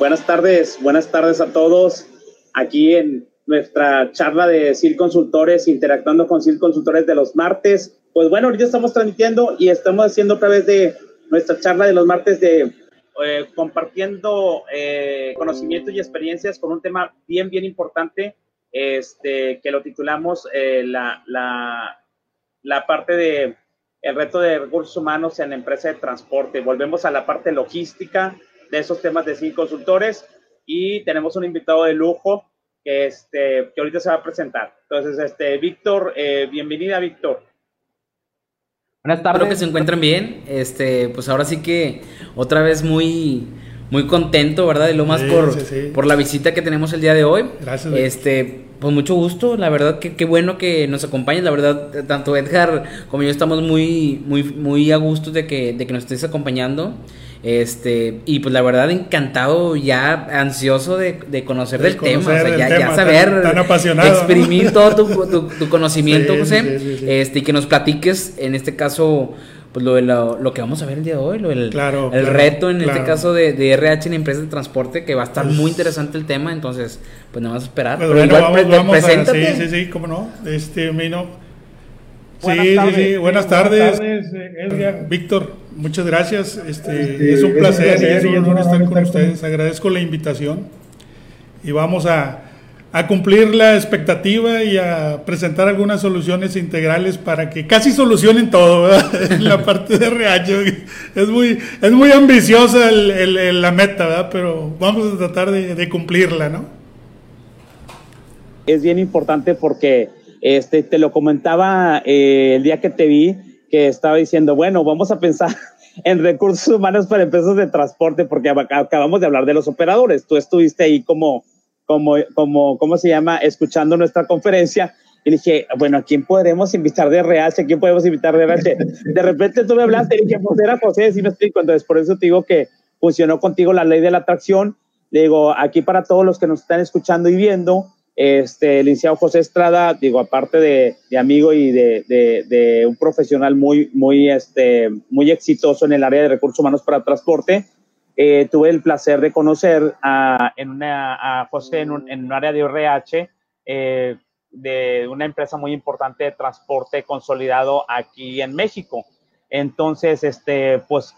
Buenas tardes, buenas tardes a todos. Aquí en nuestra charla de CIL Consultores, interactuando con CIL Consultores de los martes. Pues bueno, ahorita estamos transmitiendo y estamos haciendo otra vez de nuestra charla de los martes de eh, compartiendo eh, conocimientos y experiencias con un tema bien, bien importante, este, que lo titulamos eh, la, la, la parte de el reto de recursos humanos en la empresa de transporte. Volvemos a la parte logística de esos temas de cinco consultores y tenemos un invitado de lujo que, este, que ahorita se va a presentar. Entonces, este, Víctor, eh, bienvenida, Víctor. Buenas tardes. Espero que se encuentren bien. Este, pues ahora sí que otra vez muy, muy contento, ¿verdad? Y lo más por, por la visita que tenemos el día de hoy. Gracias. Este, pues mucho gusto, la verdad que qué bueno que nos acompañes, la verdad tanto Edgar como yo estamos muy muy muy a gusto de que de que nos estés acompañando. Este, y pues la verdad encantado, ya ansioso de, de conocer del tema, o sea, ya, ya, saber, tan, apasionado, exprimir todo tu, tu, conocimiento, José, este, y que nos platiques, en este caso, pues lo, de lo, que vamos a ver el día de hoy, lo el, el reto en este caso de, de, RH en empresas de transporte, que va a estar pues muy interesante el tema, entonces, pues nada más esperar. Pues bueno, igual, vamos, preséntate. sí, sí, sí, cómo no, este, Mino. Sí, sí, sí, buenas tardes, buenas tardes eh, Edgar, Víctor. Muchas gracias. Este, es un placer y es un honor estar con ustedes. Agradezco la invitación y vamos a, a, cumplir la expectativa y a presentar algunas soluciones integrales para que casi solucionen todo en la parte de RH. Es muy, es muy ambiciosa el, la meta, ¿verdad? pero vamos a tratar de, de cumplirla, ¿no? Es bien importante porque este, te lo comentaba eh, el día que te vi que estaba diciendo, bueno, vamos a pensar en recursos humanos para empresas de transporte, porque acabamos de hablar de los operadores. Tú estuviste ahí como, como, como, ¿cómo se llama? Escuchando nuestra conferencia. Y dije, bueno, ¿a quién podremos invitar de RH? ¿A quién podemos invitar de RH? De repente tú me hablaste y dije, pues era José, sí me explico. Entonces, por eso te digo que funcionó contigo la ley de la atracción. Le digo, aquí para todos los que nos están escuchando y viendo, este, el licenciado José Estrada, digo, aparte de, amigo y de, un profesional muy, muy, este, muy exitoso en el área de recursos humanos para transporte, eh, tuve el placer de conocer a, en José en un, área de RH eh, de una empresa muy importante de transporte consolidado aquí en México. Entonces, este, pues,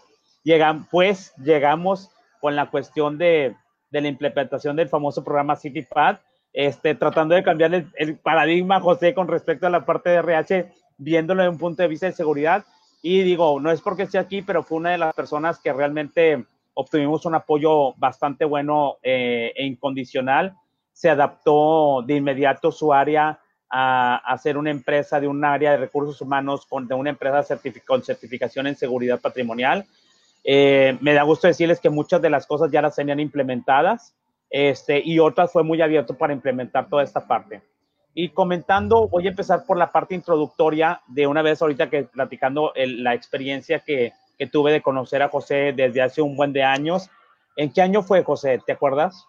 pues llegamos con la cuestión de, de la implementación del famoso programa CityPad, este, tratando de cambiar el, paradigma, José, con respecto a la parte de RH, viéndolo desde un punto de vista de seguridad. Y digo, no es porque esté aquí, pero fue una de las personas que realmente obtuvimos un apoyo bastante bueno eh, e incondicional. Se adaptó de inmediato su área a, a, ser una empresa de un área de recursos humanos con de una empresa con certificación en seguridad patrimonial. Eh, me da gusto decirles que muchas de las cosas ya las tenían implementadas este, y otras fue muy abierto para implementar toda esta parte. Y comentando, voy a empezar por la parte introductoria de una vez ahorita que platicando la experiencia que, que, tuve de conocer a José desde hace un buen de años. ¿En qué año fue, José? ¿Te acuerdas?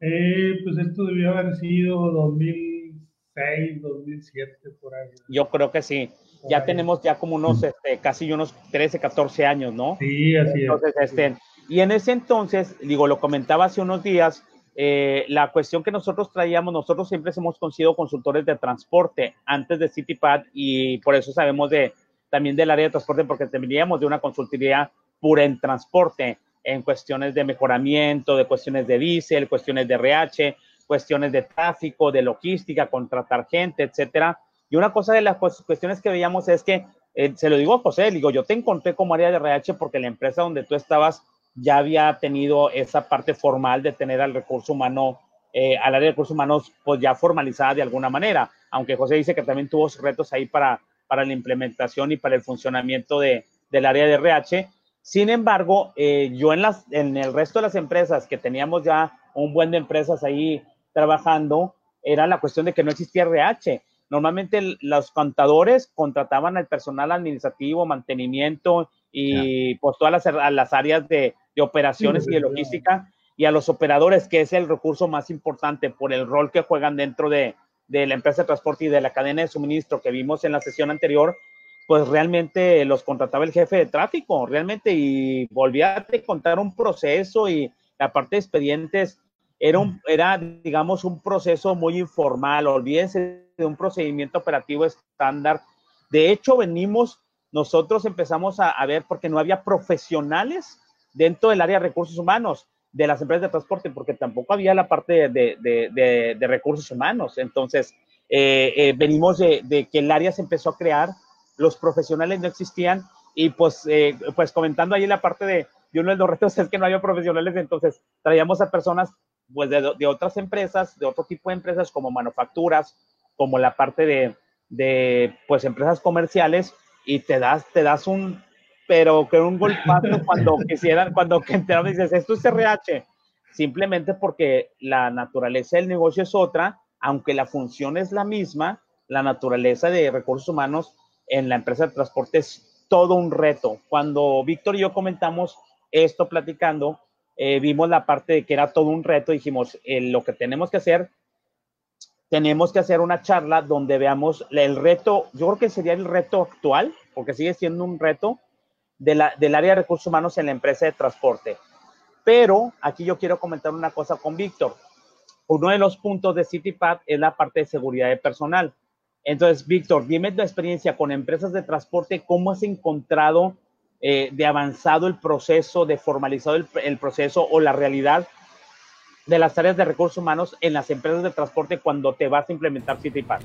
Eh, pues esto debió haber sido 2006, 2007, por ahí. Yo creo que sí. ya tenemos ya como unos, este, casi unos 13, 14 años, ¿no? Sí, así Entonces, es. Este, y en ese entonces, digo, lo comentaba hace unos días, eh, la cuestión que nosotros traíamos, nosotros siempre hemos sido consultores de transporte antes de CityPad y por eso sabemos de, también del área de transporte porque teníamos de una consultoría pura en transporte, en cuestiones de mejoramiento, de cuestiones de diésel, cuestiones de RH, cuestiones de tráfico, de logística, contratar gente, etcétera. Y una cosa de las cuestiones que veíamos es que, eh, se lo digo a José, digo, yo te encontré como área de RH porque la empresa donde tú estabas ya había tenido esa parte formal de tener al recurso humano, eh, al área de recursos humanos, pues ya formalizada de alguna manera, aunque José dice que también tuvo retos ahí para, para la implementación y para el funcionamiento de, del área de RH. Sin embargo, eh, yo en, las, en el resto de las empresas que teníamos ya un buen de empresas ahí trabajando, era la cuestión de que no existía RH. Normalmente los contadores contrataban al personal administrativo, mantenimiento y pues todas las, las áreas de, de operaciones y de logística y a los operadores, que es el recurso más importante por el rol que juegan dentro de, de la empresa de transporte y de la cadena de suministro que vimos en la sesión anterior, pues realmente los contrataba el jefe de tráfico, realmente, y volvía a contar un proceso y la parte de expedientes era, un, era, digamos, un proceso muy informal, olvídense de un procedimiento operativo estándar. De hecho, venimos, nosotros empezamos a, a ver, porque no había profesionales dentro del área de recursos humanos de las empresas de transporte, porque tampoco había la parte de, de, de, recursos humanos. Entonces, eh, eh, venimos de, que el área se empezó a crear, los profesionales no existían, y pues, eh, pues comentando ahí la parte de, de uno de los retos es que no había profesionales, entonces traíamos a personas pues de, otras empresas, de otro tipo de empresas como manufacturas, como la parte de, de pues empresas comerciales, y te das, te das un pero que un golpazo cuando quisieran, cuando que enteraron dices, esto es RH, simplemente porque la naturaleza del negocio es otra, aunque la función es la misma, la naturaleza de recursos humanos en la empresa de transporte es todo un reto. Cuando Víctor y yo comentamos esto platicando, eh, vimos la parte de que era todo un reto, dijimos, eh, lo que tenemos que hacer, tenemos que hacer una charla donde veamos el reto, yo creo que sería el reto actual, porque sigue siendo un reto, del área de recursos humanos en la empresa de transporte. Pero aquí yo quiero comentar una cosa con Víctor. Uno de los puntos de CityPad es la parte de seguridad de personal. Entonces, Víctor, dime tu experiencia con empresas de transporte, ¿cómo has encontrado eh, de avanzado el proceso, de formalizado el, proceso o la realidad de las áreas de recursos humanos en las empresas de transporte cuando te vas a implementar CityPad?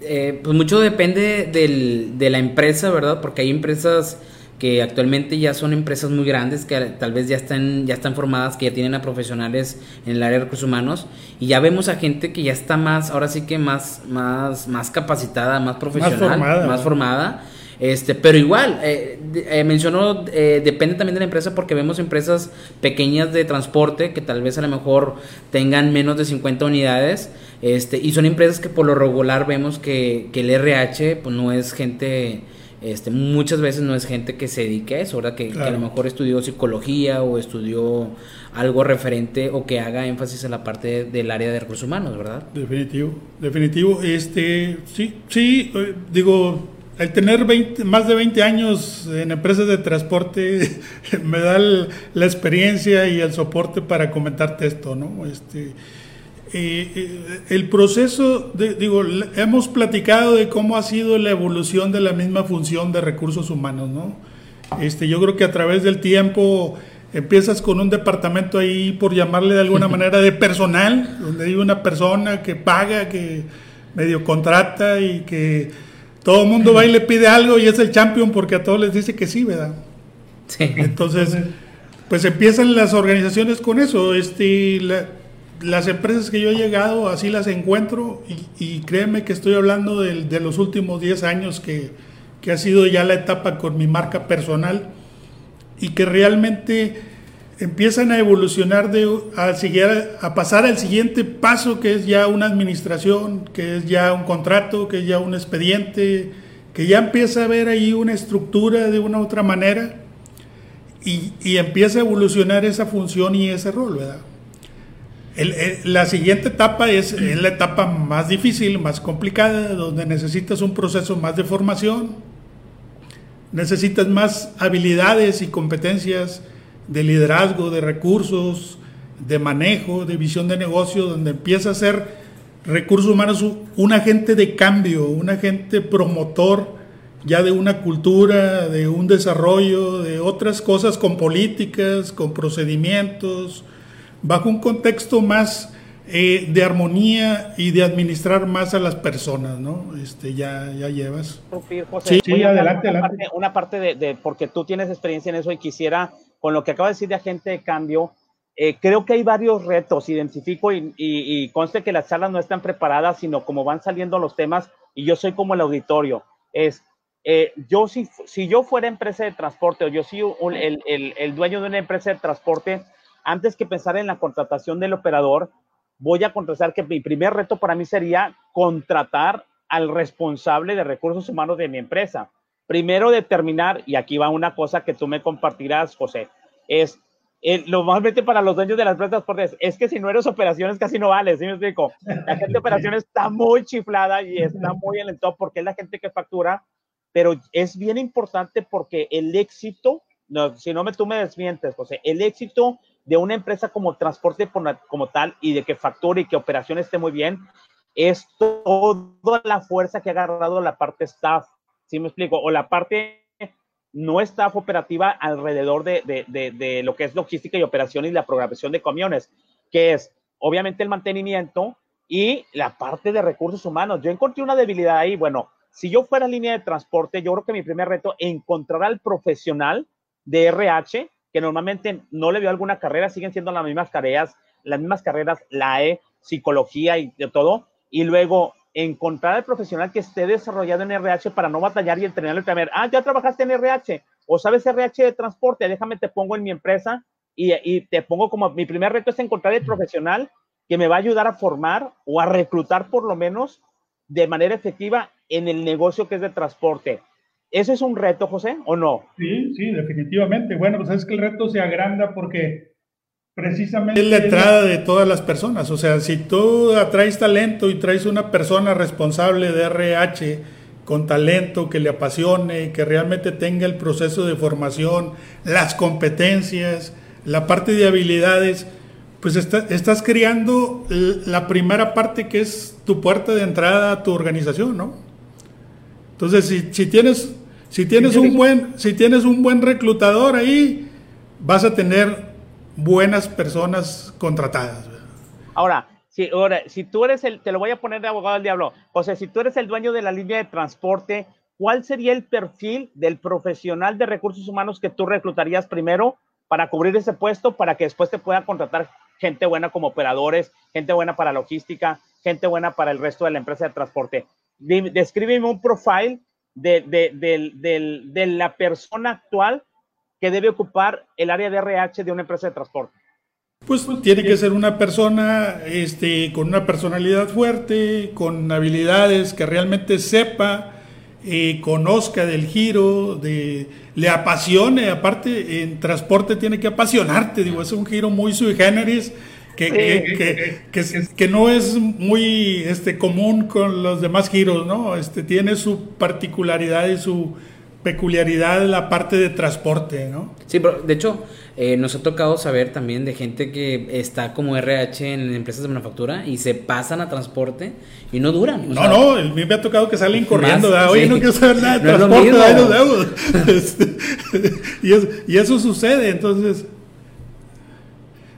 Eh, pues mucho depende de la empresa, ¿verdad? Porque hay empresas que actualmente ya son empresas muy grandes, que tal vez ya están, ya están formadas, que ya tienen a profesionales en el área de recursos humanos, y ya vemos a gente que ya está más, ahora sí que más, más, más capacitada, más profesional, más formada. este, pero igual, eh, eh, mencionó, eh, depende también de la empresa porque vemos empresas pequeñas de transporte que tal vez a lo mejor tengan menos de 50 unidades, este, y son empresas que por lo regular vemos que, que el RH pues no es gente este, muchas veces no es gente que se dedique a eso, ¿verdad? Que, a lo mejor estudió psicología o estudió algo referente o que haga énfasis en la parte del área de recursos humanos, ¿verdad? Definitivo, definitivo. Este, sí, sí, eh, digo, al tener 20, más de 20 años en empresas de transporte me da la experiencia y el soporte para comentarte esto, ¿no? Este, eh, el proceso, digo, hemos platicado de cómo ha sido la evolución de la misma función de recursos humanos, ¿no? Este, yo creo que a través del tiempo empiezas con un departamento ahí, por llamarle de alguna manera, de personal, donde hay una persona que paga, que medio contrata y que todo el mundo va y le pide algo y es el champion porque a todos les dice que sí, ¿verdad? Sí. Entonces, pues empiezan las organizaciones con eso. Este, la, las empresas que yo he llegado, así las encuentro y, créeme que estoy hablando de, los últimos 10 años que, que, ha sido ya la etapa con mi marca personal y que realmente empiezan a evolucionar de, a, a pasar al siguiente paso que es ya una administración, que es ya un contrato, que es ya un expediente, que ya empieza a haber ahí una estructura de una u otra manera y, y empieza a evolucionar esa función y ese rol, ¿verdad? La siguiente etapa es, la etapa más difícil, más complicada, donde necesitas un proceso más de formación, necesitas más habilidades y competencias de liderazgo, de recursos, de manejo, de visión de negocio, donde empieza a ser recursos humanos un agente de cambio, un agente promotor ya de una cultura, de un desarrollo, de otras cosas con políticas, con procedimientos, bajo un contexto más eh, de armonía y de administrar más a las personas, ¿no? Este, ya, ya llevas. sí, sí adelante, una Parte, una parte de, porque tú tienes experiencia en eso y quisiera, con lo que acaba de decir de agente de cambio, eh, creo que hay varios retos, identifico y, y, conste que las charlas no están preparadas, sino como van saliendo los temas y yo soy como el auditorio. Es, eh, yo si, si yo fuera empresa de transporte o yo soy el, el, el dueño de una empresa de transporte, antes que pensar en la contratación del operador, voy a contratar que mi primer reto para mí sería contratar al responsable de recursos humanos de mi empresa. Primero determinar, y aquí va una cosa que tú me compartirás, José, es eh, lo más para los dueños de las empresas transportes es que si no eres operaciones casi no vale, ¿sí me explico? La gente de operaciones está muy chiflada y está muy en el top porque es la gente que factura, pero es bien importante porque el éxito, no, si no me tú me desmientes, José, el éxito de una empresa como transporte como tal y de que facture y que operación esté muy bien, es toda la fuerza que ha agarrado la parte staff, ¿sí me explico? O la parte no staff operativa alrededor de, de, de, lo que es logística y operación y la programación de camiones, que es obviamente el mantenimiento y la parte de recursos humanos. Yo encontré una debilidad ahí. Bueno, si yo fuera línea de transporte, yo creo que mi primer reto es encontrar al profesional de RH, que normalmente no le dio alguna carrera, siguen siendo las mismas tareas, las mismas carreras, la E, psicología y de todo, y luego encontrar al profesional que esté desarrollado en RH para no batallar y entrenarlo y también, ah, ya trabajaste en RH o sabes RH de transporte, déjame te pongo en mi empresa y, y, te pongo como mi primer reto es encontrar el profesional que me va a ayudar a formar o a reclutar por lo menos de manera efectiva en el negocio que es de transporte. ¿Ese es un reto, José, o no? Sí, sí, definitivamente. Bueno, pues es que el reto se agranda porque precisamente... Es la entrada de todas las personas, o sea, si tú atraes talento y traes una persona responsable de RH con talento que le apasione, que realmente tenga el proceso de formación, las competencias, la parte de habilidades, pues estás creando la primera parte que es tu puerta de entrada a tu organización, ¿no? Entonces, si, si tienes, si tienes, un buen, si tienes un buen reclutador ahí, vas a tener buenas personas contratadas. Ahora, si, ahora, si tú eres el, te lo voy a poner de abogado del diablo, o sea, si tú eres el dueño de la línea de transporte, ¿cuál sería el perfil del profesional de recursos humanos que tú reclutarías primero para cubrir ese puesto para que después te puedan contratar gente buena como operadores, gente buena para logística, gente buena para el resto de la empresa de transporte? Descríbeme un profile de, de, de, de la persona actual que debe ocupar el área de RH de una empresa de transporte? Pues tiene que ser una persona este, con una personalidad fuerte, con habilidades que realmente sepa, eh, conozca del giro, de, le apasione. Aparte, en transporte tiene que apasionarte, digo, es un giro muy sui generis. Que, que, que, que, no es muy este, común con los demás giros, ¿no? Este, tiene su particularidad y su, peculiaridad la parte de transporte, ¿no? Sí, pero de hecho eh, nos ha tocado saber también de gente que está como RH en empresas de manufactura y se pasan a transporte y no duran. No, no, a mí me ha tocado que salen corriendo, oye, no quiero saber nada de transporte, no este, y, eso, y eso sucede, entonces,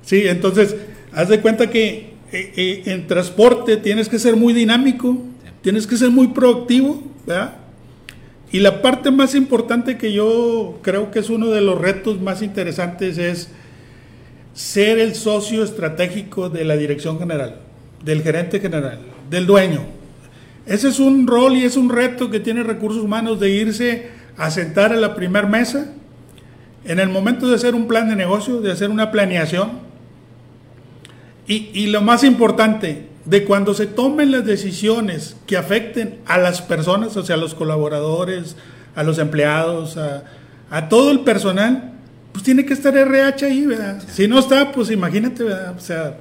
sí, entonces, haz de cuenta que eh, eh, en transporte tienes que ser muy dinámico, tienes que ser muy proactivo, ¿verdad? Y la parte más importante que yo creo que es uno de los retos más interesantes es ser el socio estratégico de la dirección general, del gerente general, del dueño. Ese es un rol y es un reto que tiene recursos humanos de irse a sentar a la primer mesa en el momento de hacer un plan de negocio, de hacer una planeación. Y, y lo más importante, de cuando se tomen las decisiones que afecten a las personas, o sea, a los colaboradores, a los empleados, a, todo el personal, pues tiene que estar RH ahí, ¿verdad? Si no está, pues imagínate, ¿verdad? O sea...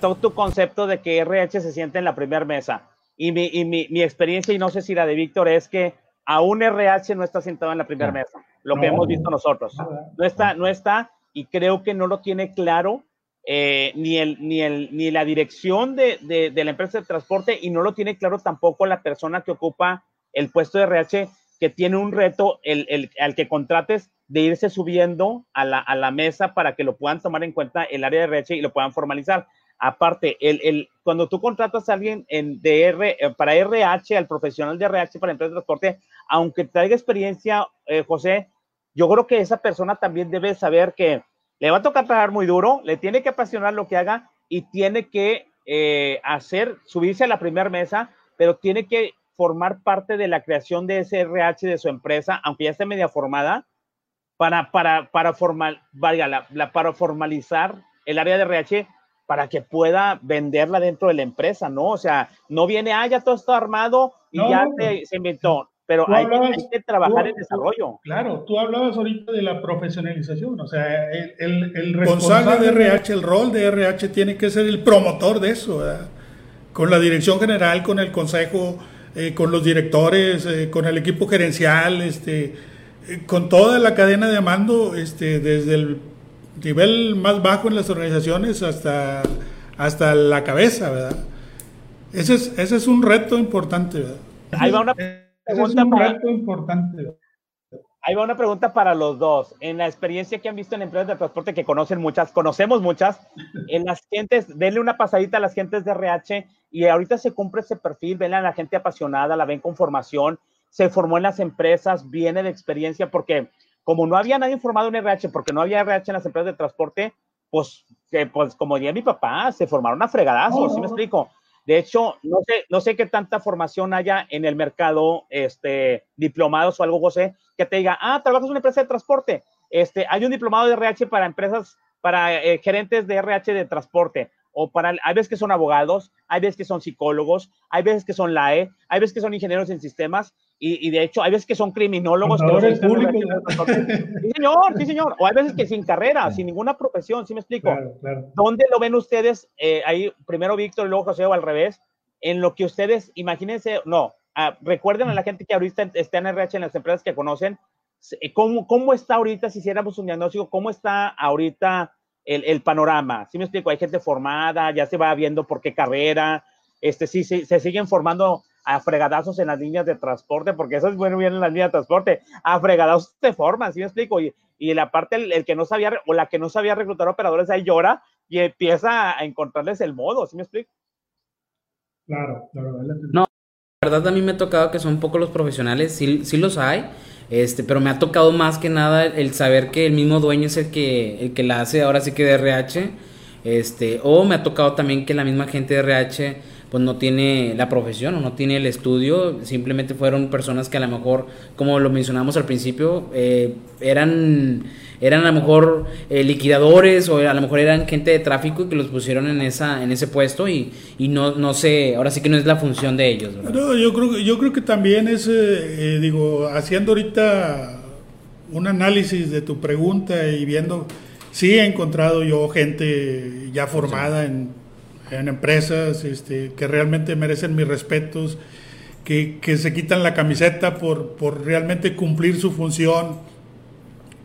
Todo tu concepto de que RH se siente en la primera mesa. Y, mi, y mi, mi, experiencia, y no sé si la de Víctor, es que aún RH no está sentado en la primera mesa, lo que hemos visto nosotros. No está, no está, y creo que no lo tiene claro eh, ni, el, ni, el, ni la dirección de, de, la empresa de transporte y no lo tiene claro tampoco la persona que ocupa el puesto de RH, que tiene un reto, el, el, al que contrates, de irse subiendo a la, a la, mesa para que lo puedan tomar en cuenta el área de RH y lo puedan formalizar. Aparte, el, cuando tú contratas a alguien en DR, eh, para RH, al profesional de RH para la empresa de transporte, aunque traiga experiencia, eh, José, yo creo que esa persona también debe saber que le va a tocar trabajar muy duro, le tiene que apasionar lo que haga y tiene que eh, hacer, subirse a la primera mesa, pero tiene que formar parte de la creación de ese RH de su empresa, aunque ya esté media formada, para, para, para, formal, la, para formalizar el área de RH para que pueda venderla dentro de la empresa, ¿no? O sea, no viene, ah, ya todo está armado y ya se, se inventó pero hay, que trabajar en desarrollo. Claro, tú hablabas ahorita de la profesionalización, o sea, el, el, el responsable de RH, el rol de RH tiene que ser el promotor de eso, ¿verdad? con la dirección general, con el consejo, eh, con los directores, eh, con el equipo gerencial, este, eh, con toda la cadena de mando, este, desde el nivel más bajo en las organizaciones hasta, hasta la cabeza, ¿verdad? Ese es, ese es un reto importante, ¿verdad? Ahí va una pregunta un reto importante. Ahí va una pregunta para los dos. En la experiencia que han visto en empresas de transporte, que conocen muchas, conocemos muchas, en las gentes, denle una pasadita a las gentes de RH y ahorita se cumple ese perfil, ven a la gente apasionada, la ven con formación, se formó en las empresas, viene de experiencia, porque como no había nadie formado en RH, porque no había RH en las empresas de transporte, pues, pues como diría mi papá, se formaron a fregadazos, ¿sí me explico? De hecho, no sé, no sé qué tanta formación haya en el mercado, este, diplomados o algo, José, que te diga, ah, trabajas en una empresa de transporte. Este, hay un diplomado de RH para empresas, para eh, gerentes de RH de transporte. O para, hay veces que son abogados, hay veces que son psicólogos, hay veces que son LAE, hay veces que son ingenieros en sistemas, y, de hecho hay veces que son criminólogos. Que sí, señor, sí, señor. O hay veces que sin carrera, sin ninguna profesión, ¿sí me explico? ¿Dónde lo ven ustedes? Eh, ahí, primero Víctor y luego José, o al revés, en lo que ustedes, imagínense, no, ah, recuerden a la gente que ahorita está en RH, en las empresas que conocen, eh, ¿cómo, cómo está ahorita, si hiciéramos un diagnóstico, cómo está ahorita el, el panorama? ¿Sí me explico? Hay gente formada, ya se va viendo por qué carrera, este, sí, sí, se siguen formando a fregadazos en las líneas de transporte, porque eso es bueno bien en las líneas de transporte, a fregadazos se forman, ¿sí me explico? Y, y la parte, el, que no sabía, o la que no sabía reclutar operadores, ahí llora y empieza a encontrarles el modo, ¿sí me explico? Claro, claro. No, la verdad a mí me ha tocado que son pocos los profesionales, sí, sí los hay, este, pero me ha tocado más que nada el saber que el mismo dueño es el que, el que la hace ahora sí que de RH, este, o me ha tocado también que la misma gente de RH pues no tiene la profesión o no tiene el estudio, simplemente fueron personas que a lo mejor, como lo mencionamos al principio, eh, eran, eran a lo mejor eh, liquidadores o a lo mejor eran gente de tráfico y que los pusieron en, esa, en ese puesto y, y no, no sé, ahora sí que no es la función de ellos. No, yo, creo, yo creo que también es, eh, digo, haciendo ahorita un análisis de tu pregunta y viendo, sí he encontrado yo gente ya formada en en empresas este, que realmente merecen mis respetos, que, que se quitan la camiseta por, por, realmente cumplir su función,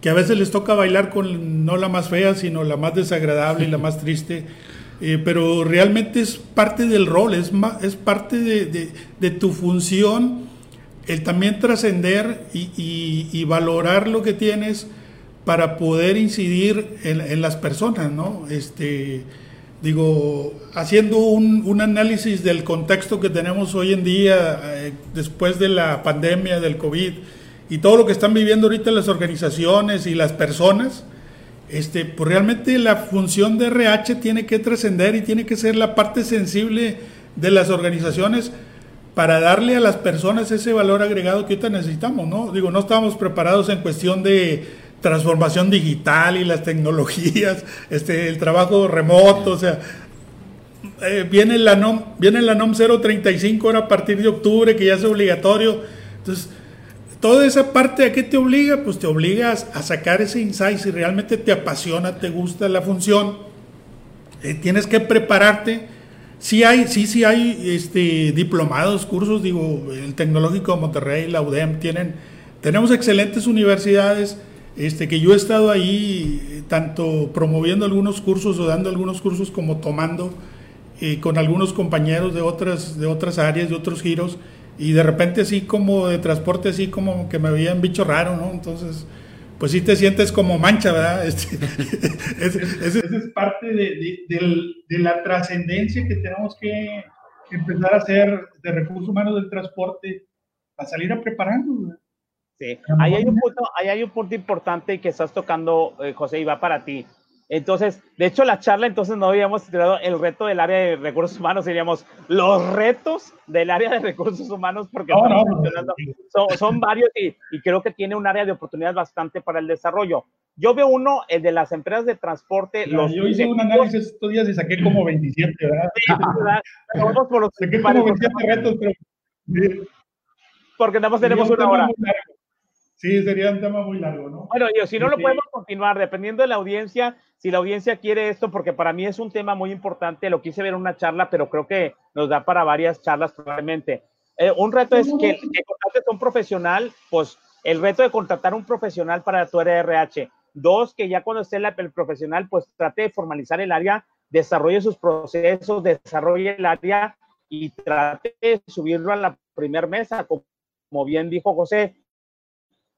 que a veces les toca bailar con no la más fea, sino la más desagradable y la más triste. Eh, pero realmente es parte del rol, es, es parte de, de, de, tu función el también trascender y, y, y, valorar lo que tienes para poder incidir en, en las personas, ¿no? Este, digo, haciendo un, análisis del contexto que tenemos hoy en día, eh, después de la pandemia del COVID y todo lo que están viviendo ahorita las organizaciones y las personas, este, pues realmente la función de RH tiene que trascender y tiene que ser la parte sensible de las organizaciones para darle a las personas ese valor agregado que ahorita necesitamos, ¿no? Digo, no estamos preparados en cuestión de transformación digital y las tecnologías, este, el trabajo remoto, o sea, eh, viene, la NOM, viene la NOM 035 ahora a partir de octubre, que ya es obligatorio. Entonces, toda esa parte a qué te obliga? Pues te obligas a sacar ese insight si realmente te apasiona, te gusta la función. Eh, tienes que prepararte. Sí hay, sí, sí hay este, diplomados, cursos, digo, el Tecnológico de Monterrey, la UDEM, tienen, tenemos excelentes universidades este, que yo he estado ahí tanto promoviendo algunos cursos o dando algunos cursos como tomando eh, con algunos compañeros de otras, de otras áreas, de otros giros, y de repente así como de transporte, así como que me veían bicho raro, ¿no? Entonces, pues sí te sientes como mancha, ¿verdad? Este, es, parte de, de la trascendencia que tenemos que empezar a hacer de recursos humanos del transporte para salir a prepararnos, ¿verdad? Sí, ahí hay un punto, ahí hay un punto importante que estás tocando, eh, José, y va para ti. Entonces, de hecho, la charla entonces no habíamos titulado el reto del área de recursos humanos, diríamos los retos del área de recursos humanos, porque son, varios y, creo que tiene un área de oportunidad bastante para el desarrollo. Yo veo uno, el de las empresas de transporte. los yo hice un análisis estos días y saqué como 27, ¿verdad? Sí, ¿verdad? por los saqué como 27 retos, pero... Porque nada más tenemos una hora. Sí, sería un tema muy largo, ¿no? Bueno, yo, si no lo podemos continuar, dependiendo de la audiencia, si la audiencia quiere esto, porque para mí es un tema muy importante, lo quise ver en una charla, pero creo que nos da para varias charlas probablemente. Eh, un reto es que, que contrates a un profesional, pues el reto de contratar un profesional para tu RH. Dos, que ya cuando esté el profesional, pues trate de formalizar el área, desarrolle sus procesos, desarrolle el área y trate de subirlo a la primer mesa, como bien dijo José.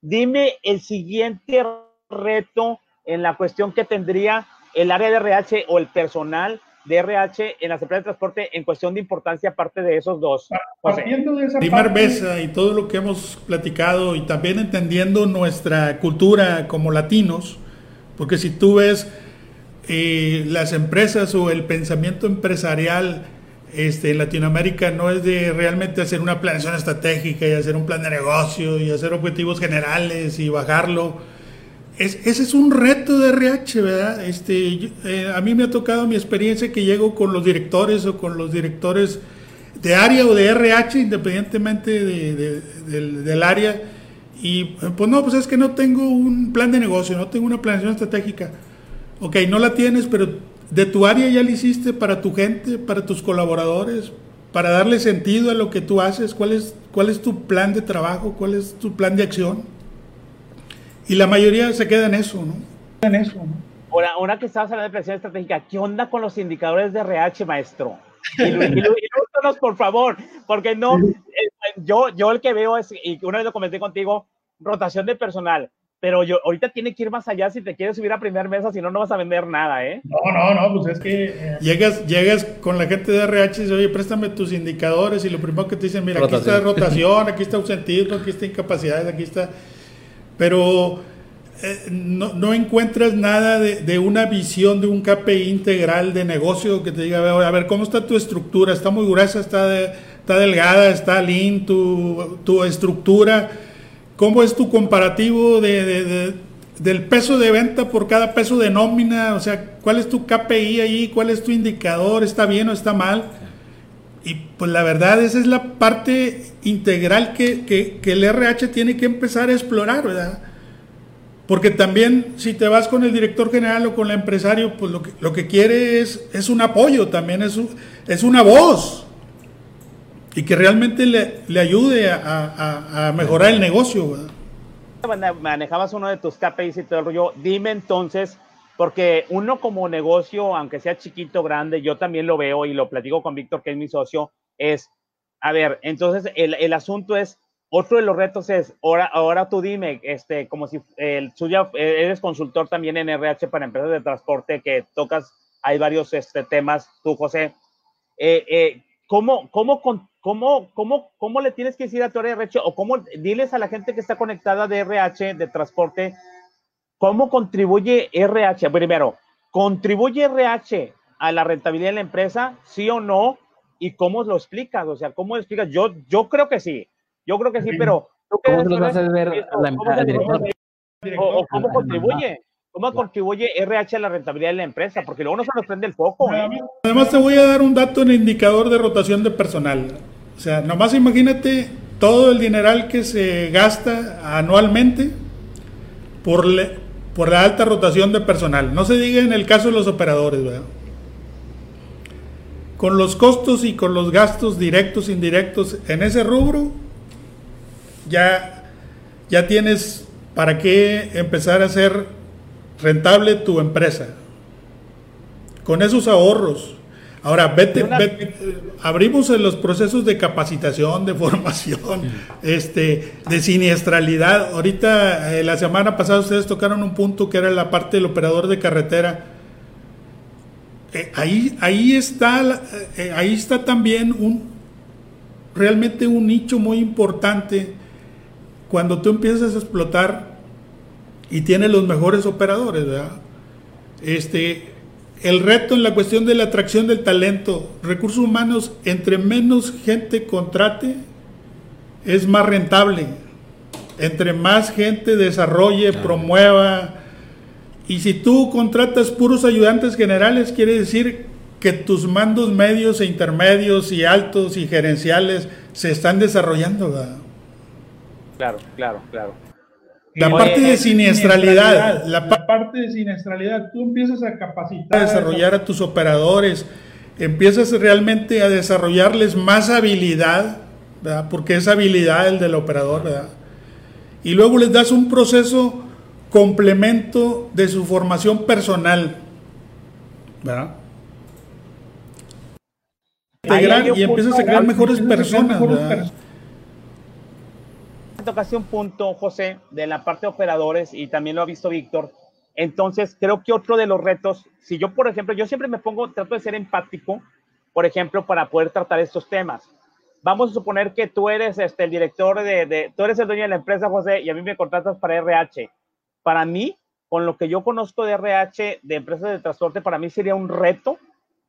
Dime el siguiente reto en la cuestión que tendría el área de RH o el personal de RH en las empresas de transporte en cuestión de importancia aparte de esos dos. Partiendo de esa Primar Besa y todo lo que hemos platicado y también entendiendo nuestra cultura como latinos, porque si tú ves eh, las empresas o el pensamiento empresarial este, Latinoamérica no es de realmente hacer una planeación estratégica y hacer un plan de negocio y hacer objetivos generales y bajarlo ese es un reto de RH, ¿verdad? Este, eh, a mí me ha tocado mi experiencia que llego con los directores o con los directores de área o de RH, independientemente del, área, y pues no, pues es que no tengo un plan de negocio, no tengo una planeación estratégica. Ok, no la tienes, pero de tu área ya la hiciste para tu gente, para tus colaboradores, para darle sentido a lo que tú haces, cuál es, cuál es tu plan de trabajo, cuál es tu plan de acción. Y la mayoría se queda en eso, ¿no? En eso, ¿no? Ahora, ahora que estabas hablando de presión estratégica, ¿qué onda con los indicadores de RH, maestro? Ilústranos, por favor, porque no, eh, yo, yo el que veo es, y una vez lo comenté contigo, rotación de personal, pero yo ahorita tiene que ir más allá si te quieres subir a primer mesa, si no, no vas a vender nada, ¿eh? No, no, no, pues es que... Eh, llegas, llegas con la gente de RH y dices, oye, préstame tus indicadores y lo primero que te dicen, mira, aquí está rotación, aquí está ausentismo, aquí está incapacidad, aquí está pero eh, no, encuentras nada de, una visión de un KPI integral de negocio que te diga, a ver, ¿cómo está tu estructura? ¿Está muy gruesa? ¿Está, está delgada? ¿Está lean tu, tu, estructura? ¿Cómo es tu comparativo de, del peso de venta por cada peso de nómina? O sea, ¿cuál es tu KPI ahí? ¿Cuál es tu indicador? ¿Está bien o está mal? Y pues la verdad, esa es la parte integral que, el RH tiene que empezar a explorar, ¿verdad? Porque también si te vas con el director general o con el empresario, pues lo que, lo que quiere es, es un apoyo, también es, es una voz. Y que realmente le, ayude a, mejorar el negocio. ¿verdad? Manejabas uno de tus KPIs y todo el rollo. Dime entonces, porque uno como negocio, aunque sea chiquito, grande, yo también lo veo y lo platico con Víctor, que es mi socio, es, a ver, entonces el, el asunto es, otro de los retos es, ahora, ahora tú dime, este, como si el suya, eres consultor también en RH para empresas de transporte, que tocas, hay varios este, temas, tú, José, eh, eh, ¿cómo, cómo, cómo, cómo, cómo le tienes que decir a tu RH o cómo diles a la gente que está conectada de RH, de transporte, ¿Cómo contribuye RH? Primero, ¿contribuye RH a la rentabilidad de la empresa? ¿Sí o no? ¿Y cómo lo explicas? O sea, ¿cómo lo explicas? Yo, yo creo que sí. Yo creo que sí, pero ¿cómo lo vas a ver al director? O, cómo contribuye? ¿Cómo contribuye RH a la rentabilidad de la empresa? Porque luego no se nos prende el foco. ¿eh? Además, te voy a dar un dato en el indicador de rotación de personal. O sea, nomás imagínate todo el dineral que se gasta anualmente por, por la alta rotación de personal. No se diga en el caso de los operadores, ¿verdad? Con los costos y con los gastos directos, indirectos en ese rubro, ya, ya tienes para qué empezar a hacer rentable tu empresa. Con esos ahorros, Ahora, vete, abrimos en los procesos de capacitación, de formación, este, de siniestralidad. Ahorita, eh, la semana pasada ustedes tocaron un punto que era la parte del operador de carretera. Eh, ahí, ahí, está, eh, ahí está también un, realmente un nicho muy importante cuando tú empiezas a explotar y tienes los mejores operadores, ¿verdad? Este, el reto en la cuestión de la atracción del talento, recursos humanos, entre menos gente contrate, es más rentable. Entre más gente desarrolle, promueva. Y si tú contratas puros ayudantes generales, quiere decir que tus mandos medios e intermedios y altos y gerenciales se están desarrollando. Claro, claro, claro. La parte de siniestralidad, la, parte de siniestralidad, tú empiezas a capacitar, a desarrollar a tus operadores, empiezas realmente a desarrollarles más habilidad, porque es habilidad el del operador, ¿verdad? Y luego les das un proceso complemento de su formación personal. ¿Verdad? y empiezas a crear mejores personas. ¿verdad? Tocaste un punto, José, de la parte de operadores y también lo ha visto Víctor. Entonces, creo que otro de los retos, si yo, por ejemplo, yo siempre me pongo, trato de ser empático, por ejemplo, para poder tratar estos temas vamos a suponer que tú eres este, el director de, de, tú eres el dueño de la empresa, José, y a mí me contratas para RH. Para mí, con lo que yo conozco de RH, de empresas de transporte, para mí sería un reto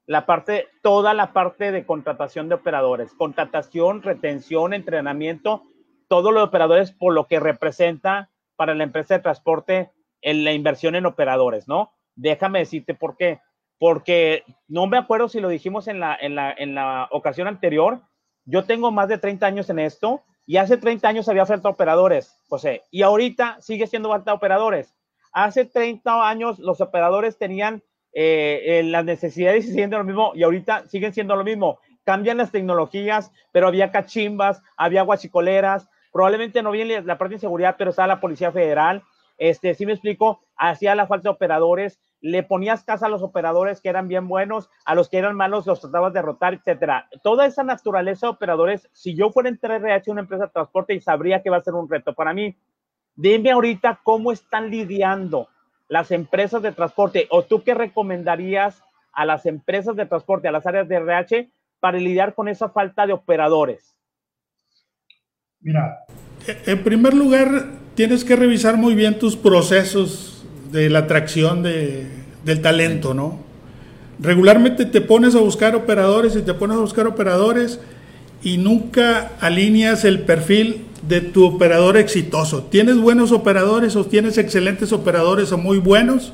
la parte, toda la parte de contratación de operadores, contratación, retención, entrenamiento, todo lo de operadores por lo que representa para la empresa de transporte en la inversión en operadores, ¿no? Déjame decirte por qué. Porque no me acuerdo si lo dijimos en la, en la, en la ocasión anterior, yo tengo más de 30 años en esto y hace 30 años había falta operadores, José, y ahorita sigue siendo falta operadores. Hace 30 años los operadores tenían eh, eh, las necesidades y siguen lo mismo y ahorita siguen siendo lo mismo. Cambian las tecnologías, pero había cachimbas, había guachicoleras, probablemente no viene la parte de seguridad, pero estaba la Policía Federal. Este, sí me explico, hacía la falta de operadores le ponías casa a los operadores que eran bien buenos, a los que eran malos los tratabas de derrotar, etcétera. Toda esa naturaleza de operadores, si yo fuera en 3RH una empresa de transporte y sabría que va a ser un reto para mí, dime ahorita cómo están lidiando las empresas de transporte o tú qué recomendarías a las empresas de transporte, a las áreas de RH para lidiar con esa falta de operadores. Mira, en primer lugar, tienes que revisar muy bien tus procesos de la atracción de, del talento, ¿no? Regularmente te pones a buscar operadores y te pones a buscar operadores y nunca alineas el perfil de tu operador exitoso. Tienes buenos operadores o tienes excelentes operadores o muy buenos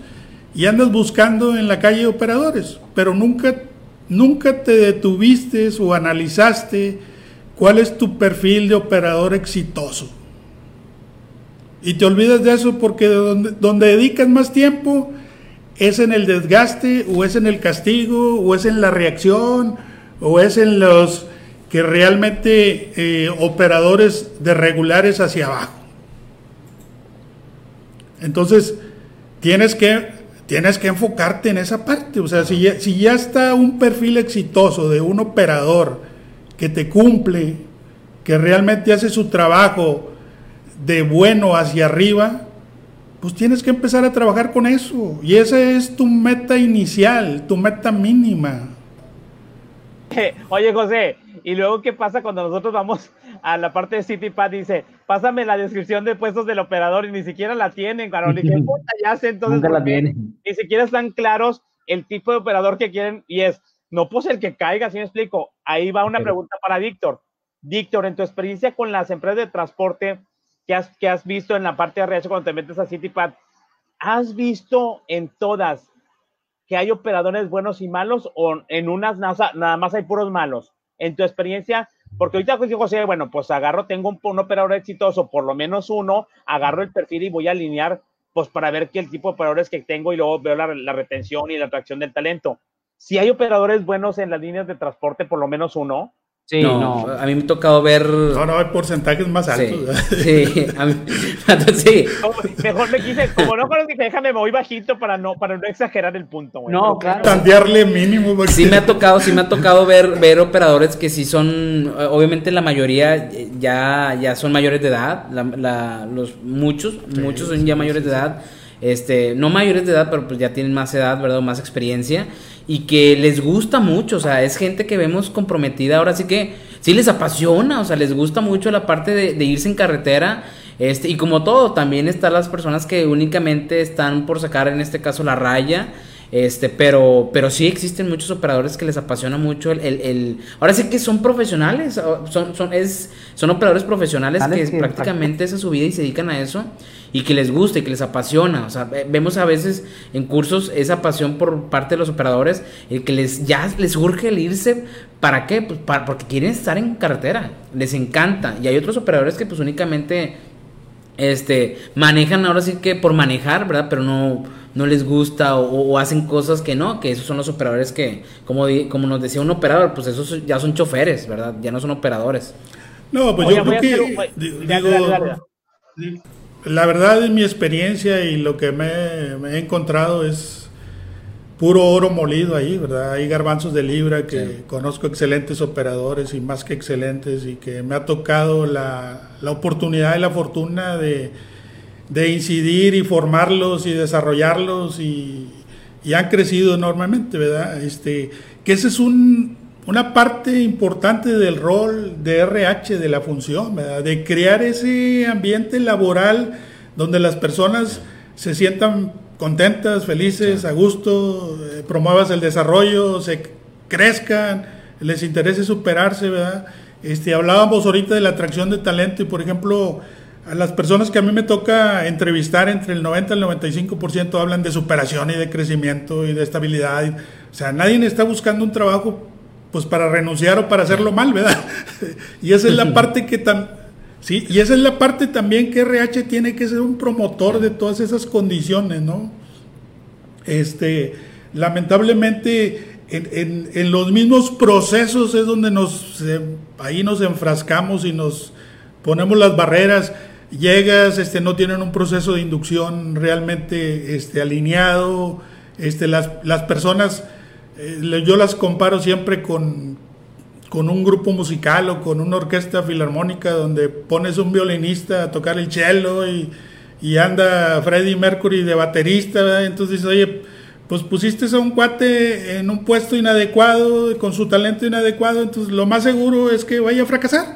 y andas buscando en la calle operadores, pero nunca, nunca te detuviste o analizaste cuál es tu perfil de operador exitoso. Y te olvidas de eso porque donde, donde dedicas más tiempo es en el desgaste o es en el castigo o es en la reacción o es en los que realmente eh, operadores de regulares hacia abajo. Entonces, tienes que, tienes que enfocarte en esa parte. O sea, si si ya está un perfil exitoso de un operador que te cumple, que realmente hace su trabajo, de bueno hacia arriba, pues tienes que empezar a trabajar con eso. Y esa es tu meta inicial, tu meta mínima. Oye, José, ¿y luego qué pasa cuando nosotros vamos a la parte de CityPad? Dice, pásame la descripción de puestos del operador y ni siquiera la tienen, claro, ni ya sé entonces. Ni siquiera están claros el tipo de operador que quieren y es, no pues el que caiga, si me explico. Ahí va una pregunta para Víctor. Víctor, en tu experiencia con las empresas de transporte, que has, que has visto en la parte de redes cuando te metes a CityPad, ¿has visto en todas que hay operadores buenos y malos o en unas nada más hay puros malos? En tu experiencia, porque ahorita pues, José, bueno, pues agarro, tengo un, operador exitoso, por lo menos uno, agarro el perfil y voy a alinear, pues para ver qué el tipo de operadores que tengo y luego veo la, la retención y la atracción del talento. Si hay operadores buenos en las líneas de transporte, por lo menos uno, Sí, no, a mí me ha tocado ver. No, no, hay porcentajes más altos. Sí, sí, a mí, sí. Mejor me quise, como no conozco, déjame, me voy bajito para no, para no exagerar el punto, güey. No, claro. Tantearle mínimo. Sí me ha tocado, sí me ha tocado ver, ver operadores que sí son, obviamente la mayoría ya, ya son mayores de edad, la, los muchos, muchos son ya mayores de edad, este, no mayores de edad, pero pues ya tienen más edad, ¿verdad? Más experiencia y que les gusta mucho, o sea, es gente que vemos comprometida, ahora sí que sí les apasiona, o sea, les gusta mucho la parte de, irse en carretera, este, y como todo, también están las personas que únicamente están por sacar, en este caso, la raya, este, pero, pero sí existen muchos operadores que les apasiona mucho el, el, ahora sí que son profesionales, son, son, es, son operadores profesionales que, prácticamente esa es su vida y se dedican a eso y que les gusta y que les apasiona. O sea, vemos a veces en cursos esa pasión por parte de los operadores, el que les ya les urge el irse. ¿Para qué? Pues para, porque quieren estar en carretera, les encanta. Y hay otros operadores que pues únicamente este manejan ahora sí que por manejar, ¿verdad? Pero no no les gusta o, hacen cosas que no, que esos son los operadores que, como, como nos decía un operador, pues esos ya son choferes, ¿verdad? Ya no son operadores. No, pues yo creo que... la verdad, en mi experiencia y lo que me, he encontrado es puro oro molido ahí, ¿verdad? Hay garbanzos de libra que conozco excelentes operadores y más que excelentes y que me ha tocado la, la oportunidad y la fortuna de, de, incidir y formarlos y desarrollarlos y, y, han crecido enormemente, ¿verdad? Este, que ese es un, una parte importante del rol de RH, de la función, de crear ese ambiente laboral donde las personas se sientan contentas, felices, a gusto, eh, promuevas el desarrollo, se crezcan, les interese superarse, ¿verdad? Este, hablábamos ahorita de la atracción de talento y, por ejemplo, a las personas que a mí me toca entrevistar, entre el 90 y el 95% hablan de superación y de crecimiento y de estabilidad. O sea, nadie está buscando un trabajo pues para renunciar o para hacerlo mal, ¿verdad? y esa es la parte que sí, y esa es la parte también que RH tiene que ser un promotor de todas esas condiciones, ¿no? Este, lamentablemente en, los mismos procesos es donde nos ahí nos enfrascamos y nos ponemos las barreras. Llegas, este, no tienen un proceso de inducción realmente este, alineado, este, las, las personas eh, yo las comparo siempre con, con un grupo musical o con una orquesta filarmónica donde pones un violinista a tocar el cello y, y anda Freddie Mercury de baterista, entonces dices, oye, pues pusiste a un cuate en un puesto inadecuado, con su talento inadecuado, entonces lo más seguro es que vaya a fracasar.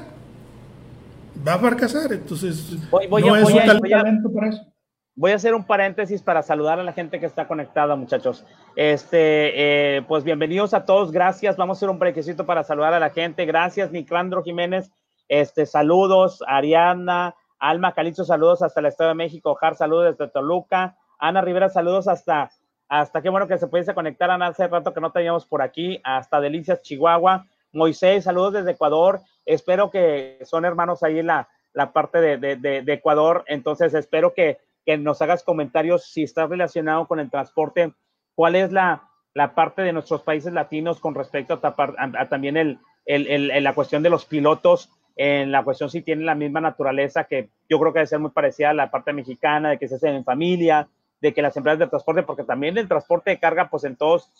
Va a fracasar, entonces no es un talento para eso voy a hacer un paréntesis para saludar a la gente que está conectada, muchachos. Este, eh, pues bienvenidos a todos, gracias. Vamos a hacer un brequecito para saludar a la gente. Gracias, Niclandro Jiménez. Este, saludos, Ariana, Alma Calixto, saludos hasta el Estado de México. Jar, saludos desde Toluca. Ana Rivera, saludos hasta, hasta qué bueno que se pudiese conectar, Ana, hace rato que no teníamos por aquí, hasta Delicias, Chihuahua. Moisés, saludos desde Ecuador. Espero que son hermanos ahí en la, la parte de, de, de Ecuador. Entonces, espero que que nos hagas comentarios si estás relacionado con el transporte, cuál es la, la parte de nuestros países latinos con respecto a, también el, el, la cuestión de los pilotos, en la cuestión si tienen la misma naturaleza, que yo creo que debe ser muy parecida a la parte mexicana, de que se hacen en familia, de que las empresas de transporte, porque también el transporte de carga, pues en todos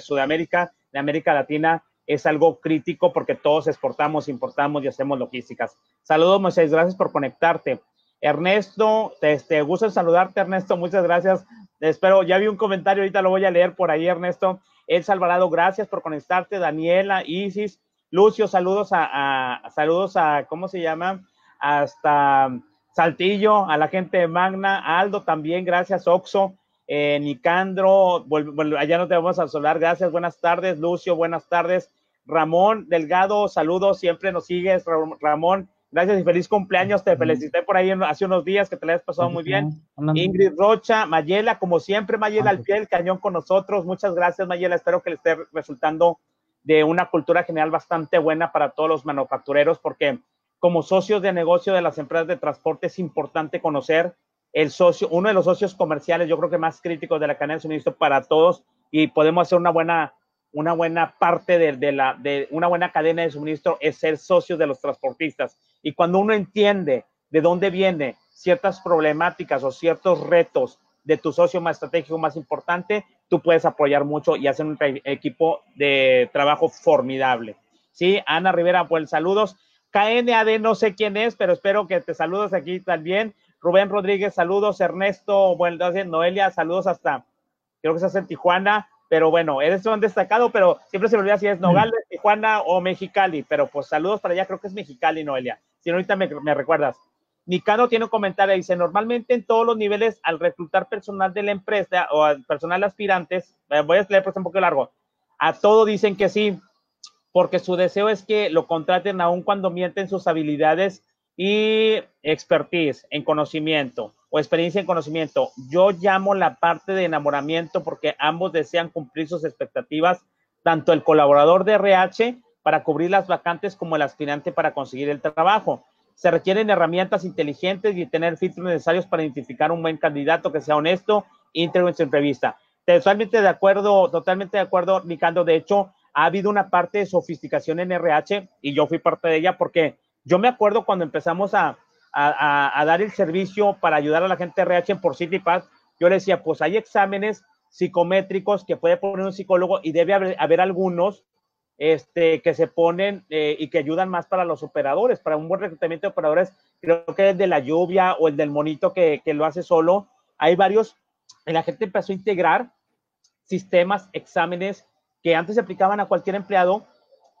Sudamérica, en América Latina, es algo crítico porque todos exportamos, importamos y hacemos logísticas. Saludos, Moisés, gracias por conectarte. Ernesto, te, este, gusto saludarte, Ernesto, muchas gracias. Espero, ya vi un comentario, ahorita lo voy a leer por ahí, Ernesto. El Alvarado, gracias por conectarte. Daniela, Isis, Lucio, saludos a, saludos a, ¿cómo se llama? Hasta Saltillo, a la gente de Magna, Aldo también, gracias, Oxo, eh, Nicandro, allá no te vamos a solar, gracias, buenas tardes, Lucio, buenas tardes. Ramón Delgado, saludos, siempre nos sigues, Ramón. Gracias y feliz cumpleaños. Te felicité por ahí hace unos días que te la hayas pasado muy bien. Ingrid Rocha, Mayela, como siempre, Mayela al pie del cañón con nosotros. Muchas gracias, Mayela. Espero que le esté resultando de una cultura general bastante buena para todos los manufactureros, porque como socios de negocio de las empresas de transporte es importante conocer el socio, uno de los socios comerciales, yo creo que más críticos de la cadena de suministro para todos y podemos hacer una buena una buena parte de, la, de una buena cadena de suministro es ser socio de los transportistas. Y cuando uno entiende de dónde vienen ciertas problemáticas o ciertos retos de tu socio más estratégico más importante, tú puedes apoyar mucho y hacer un equipo de trabajo formidable. Sí, Ana Rivera, pues saludos. KNAD, no sé quién es, pero espero que te saludos aquí también. Rubén Rodríguez, saludos. Ernesto, bueno, Noelia, saludos hasta, creo que estás en Tijuana pero bueno, eres un destacado, pero siempre se me olvida si es Nogales, Tijuana o Mexicali, pero pues saludos para allá, creo que es Mexicali, Noelia, si no ahorita me, me recuerdas. Nicano tiene un comentario, dice, normalmente en todos los niveles, al reclutar personal de la empresa o al personal aspirantes, eh, voy a leer pues un poco largo, a todo dicen que sí, porque su deseo es que lo contraten aún cuando mienten sus habilidades y expertise en conocimiento o experiencia en conocimiento. Yo llamo la parte de enamoramiento porque ambos desean cumplir sus expectativas, tanto el colaborador de RH para cubrir las vacantes como el aspirante para conseguir el trabajo. Se requieren herramientas inteligentes y tener filtros necesarios para identificar un buen candidato que sea honesto, íntegro en su entrevista. Totalmente de acuerdo, totalmente de acuerdo, Ricardo. De hecho, ha habido una parte de sofisticación en RH y yo fui parte de ella porque yo me acuerdo cuando empezamos a, dar el servicio para ayudar a la gente de RH por City yo le decía, pues hay exámenes psicométricos que puede poner un psicólogo y debe haber, algunos este, que se ponen eh, y que ayudan más para los operadores, para un buen reclutamiento de operadores, creo que es de la lluvia o el del monito que, que lo hace solo. Hay varios, la gente empezó a integrar sistemas, exámenes que antes se aplicaban a cualquier empleado,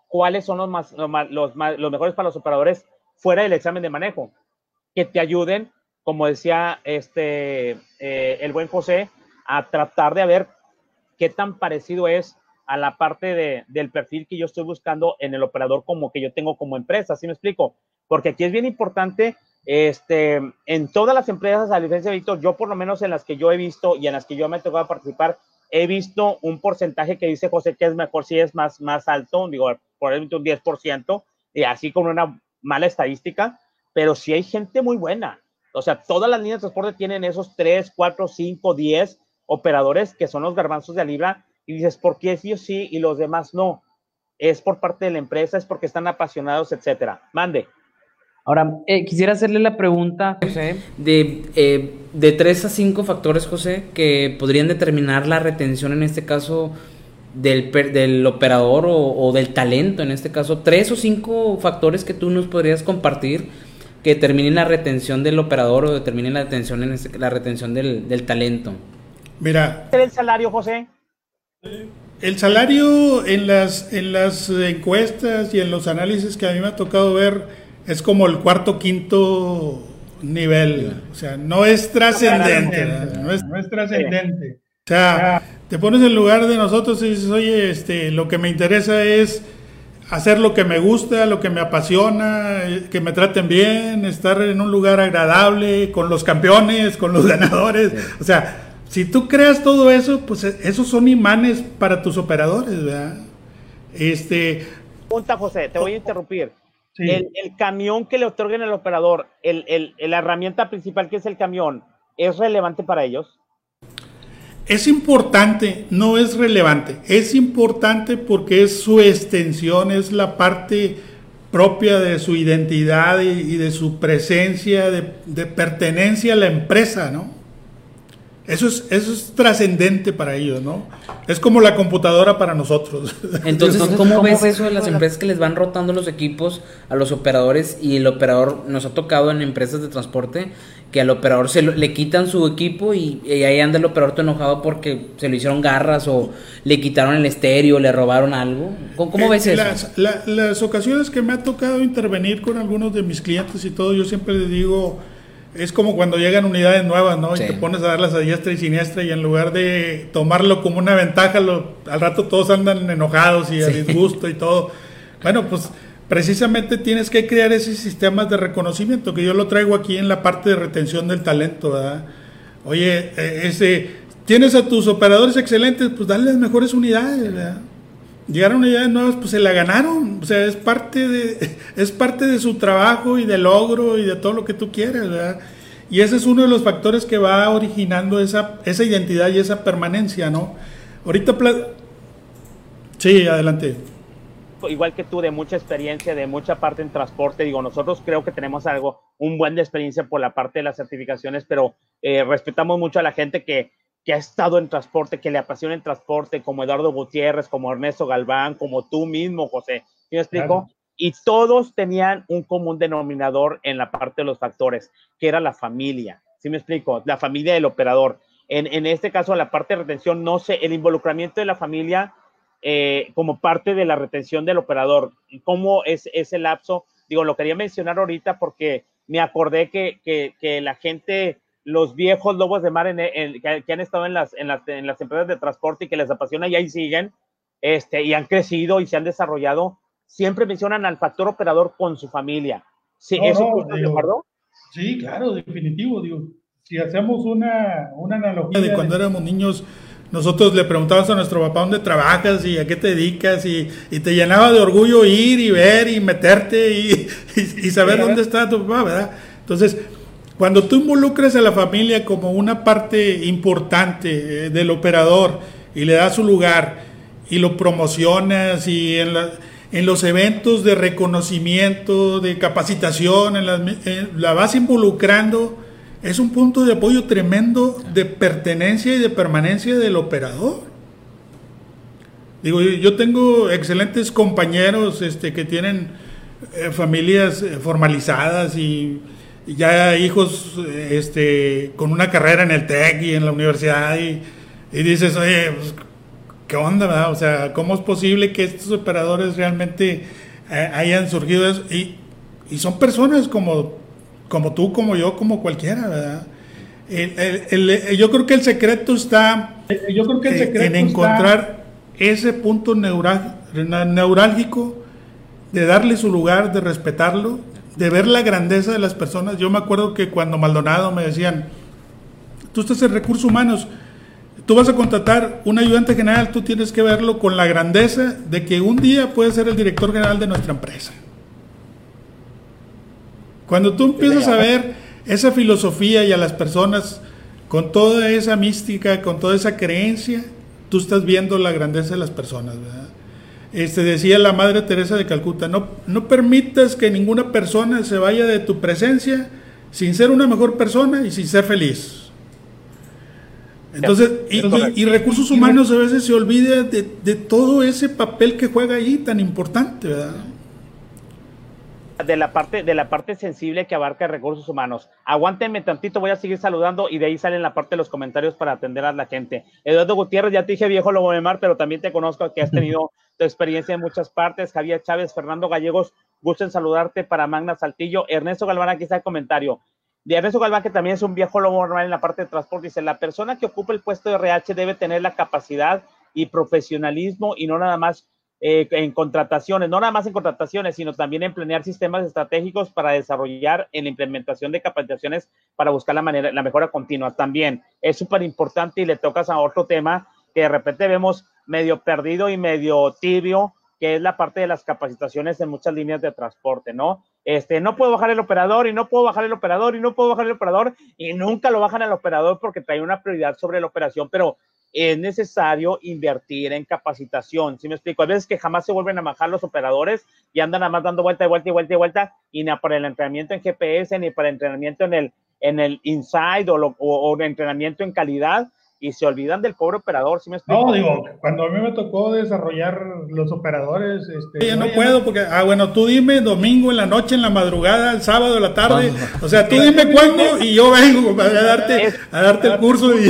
cuáles son los, más, los, los, los mejores para los operadores fuera del examen de manejo que te ayuden, como decía este, eh, el buen José, a tratar de ver qué tan parecido es a la parte de, del perfil que yo estoy buscando en el operador como que yo tengo como empresa, ¿sí me explico? Porque aquí es bien importante, este, en todas las empresas, a diferencia de Víctor, yo por lo menos en las que yo he visto y en las que yo me he tocado participar, he visto un porcentaje que dice José que es mejor si es más, más alto, digo, por ejemplo un 10%, y así con una mala estadística, pero sí hay gente muy buena. O sea, todas las líneas de transporte tienen esos 3, 4, 5, 10 operadores que son los garbanzos de libra y dices, ¿por qué ellos sí y los demás no? Es por parte de la empresa, es porque están apasionados, etcétera. Mande. Ahora, eh, quisiera hacerle la pregunta, José, de, eh, de tres a cinco factores, José, que podrían determinar la retención en este caso del, del operador o, o, del talento, en este caso, tres o cinco factores que tú nos podrías compartir que determinen la retención del operador o determinen la retención, en este, la retención del, del talento. Mira. ¿El salario, José? El salario en las, en las encuestas y en los análisis que a mí me ha tocado ver es como el cuarto, quinto nivel. O sea, no es trascendente. No es, no es trascendente. O sea, te pones en lugar de nosotros y dices, oye, este, lo que me interesa es hacer lo que me gusta, lo que me apasiona, que me traten bien, estar en un lugar agradable, con los campeones, con los ganadores. O sea, si tú creas todo eso, pues e, esos son imanes para tus operadores, ¿verdad? Este. Punta, José, te voy a interrumpir. El, camión que le otorguen al operador, el, la herramienta principal que es el camión, ¿es relevante para ellos? Es importante, no es relevante. Es importante porque es su extensión, es la parte propia de su identidad y, de su presencia, de, de, pertenencia a la empresa, ¿no? Eso es, eso es trascendente para ellos, ¿no? Es como la computadora para nosotros. Entonces, ¿cómo, ves eso de las empresas que les van rotando los equipos a los operadores y el operador nos ha tocado en empresas de transporte que al operador se le quitan su equipo y, ahí anda el operador todo enojado porque se lo hicieron garras o le quitaron el estéreo, le robaron algo? ¿Cómo, ves eso? Las, las ocasiones que me ha tocado intervenir con algunos de mis clientes y todo, yo siempre les digo es como cuando llegan unidades nuevas, ¿no? Y te pones a darlas a diestra y siniestra y en lugar de tomarlo como una ventaja, al rato todos andan enojados y a disgusto y todo. Bueno, pues precisamente tienes que crear ese sistema de reconocimiento, que yo lo traigo aquí en la parte de retención del talento, ¿verdad? Oye, e, ese, tienes a tus operadores excelentes, pues dale las mejores unidades, ¿verdad? Llegaron unidades nuevas, pues se la ganaron. O sea, es parte de, es parte de su trabajo y de logro y de todo lo que tú quieres, ¿verdad? Y ese es uno de los factores que va originando esa, esa identidad y esa permanencia, ¿no? Ahorita... Sí, adelante. Igual que tú, de mucha experiencia, de mucha parte en transporte, digo, nosotros creo que tenemos algo, un buen de experiencia por la parte de las certificaciones, pero eh, respetamos mucho a la gente que que ha estado en transporte, que le apasiona el transporte, como Eduardo Gutiérrez, como Ernesto Galván, como tú mismo, José. ¿Me explico? Y todos tenían un común denominador en la parte de los factores, que era la familia. ¿Sí me explico? La familia del operador. En, en este caso, la parte de retención, no sé, el involucramiento de la familia eh, como parte de la retención del operador. ¿Cómo es ese lapso? Digo, lo quería mencionar ahorita porque me acordé que, que, que la gente los viejos lobos de mar en, que, han estado en las, en, las, en las empresas de transporte y que les apasiona y ahí siguen, este, y han crecido y se han desarrollado, siempre mencionan al factor operador con su familia. Sí, ¿Eso de acuerdo? Sí, claro, definitivo. Digo, si hacemos una, una analogía de cuando éramos niños, nosotros le preguntábamos a nuestro papá dónde trabajas y a qué te dedicas y, y te llenaba de orgullo ir y ver y meterte y, y, saber dónde está tu papá, ¿verdad? Entonces, cuando tú involucras a la familia como una parte importante eh, del operador y le das su lugar y lo promocionas y en, en los eventos de reconocimiento, de capacitación, en la vas involucrando, es un punto de apoyo tremendo de pertenencia y de permanencia del operador. Digo, yo tengo excelentes compañeros este, que tienen eh, familias eh, formalizadas y, ya hijos este, con una carrera en el TEC y en la universidad y, dices, oye, pues, ¿qué onda? O sea, ¿cómo es posible que estos operadores realmente eh, hayan surgido Y, y, son personas como, como tú, como yo, como cualquiera, ¿verdad? yo creo que el secreto está yo creo que el secreto en encontrar ese punto neurálgico de darle su lugar, de respetarlo, de ver la grandeza de las personas. Yo me acuerdo que cuando Maldonado me decían, tú estás en recursos humanos, tú vas a contratar un ayudante general, tú tienes que verlo con la grandeza de que un día puede ser el director general de nuestra empresa. Cuando tú empiezas a ver esa filosofía y a las personas con toda esa mística, con toda esa creencia, tú estás viendo la grandeza de las personas, ¿verdad? Este, decía la Madre Teresa de Calcuta, no, no permitas que ninguna persona se vaya de tu presencia sin ser una mejor persona y sin ser feliz. Entonces, y, recursos humanos a veces se olvida de, de, todo ese papel que juega ahí tan importante, ¿verdad? De la parte de la parte sensible que abarca recursos humanos. Aguántenme tantito, voy a seguir saludando y de ahí salen la parte de los comentarios para atender a la gente. Eduardo Gutiérrez, ya te dije viejo Lobo de Mar, pero también te conozco que has tenido tu experiencia en muchas partes. Javier Chávez, Fernando Gallegos, gusto en saludarte para Magna Saltillo. Ernesto Galván, aquí está el comentario. De Ernesto Galván, que también es un viejo lobo normal en la parte de transporte, dice, la persona que ocupa el puesto de RH debe tener la capacidad y profesionalismo y no nada más eh, en contrataciones, no nada más en contrataciones, sino también en planear sistemas estratégicos para desarrollar en la implementación de capacitaciones para buscar la manera, la mejora continua. También es súper importante y le tocas a otro tema que de repente vemos medio perdido y medio tibio, que es la parte de las capacitaciones en muchas líneas de transporte, ¿no? Este, no puedo bajar el operador y no puedo bajar el operador y no puedo bajar el operador y nunca lo bajan al operador porque trae una prioridad sobre la operación, pero es necesario invertir en capacitación. ¿Sí me explico? A veces que jamás se vuelven a bajar los operadores y andan nada más dando vuelta y vuelta y vuelta y vuelta y ni para el entrenamiento en GPS ni para el entrenamiento en el, en el inside o, o, entrenamiento en calidad y se olvidan del pobre operador, ¿sí me explico? No, digo, cuando a mí me tocó desarrollar los operadores, este... Yo no puedo porque, ah, bueno, tú dime domingo en la noche, en la madrugada, el sábado, en la tarde, o sea, tú dime cuándo y yo vengo a darte, a darte el curso y...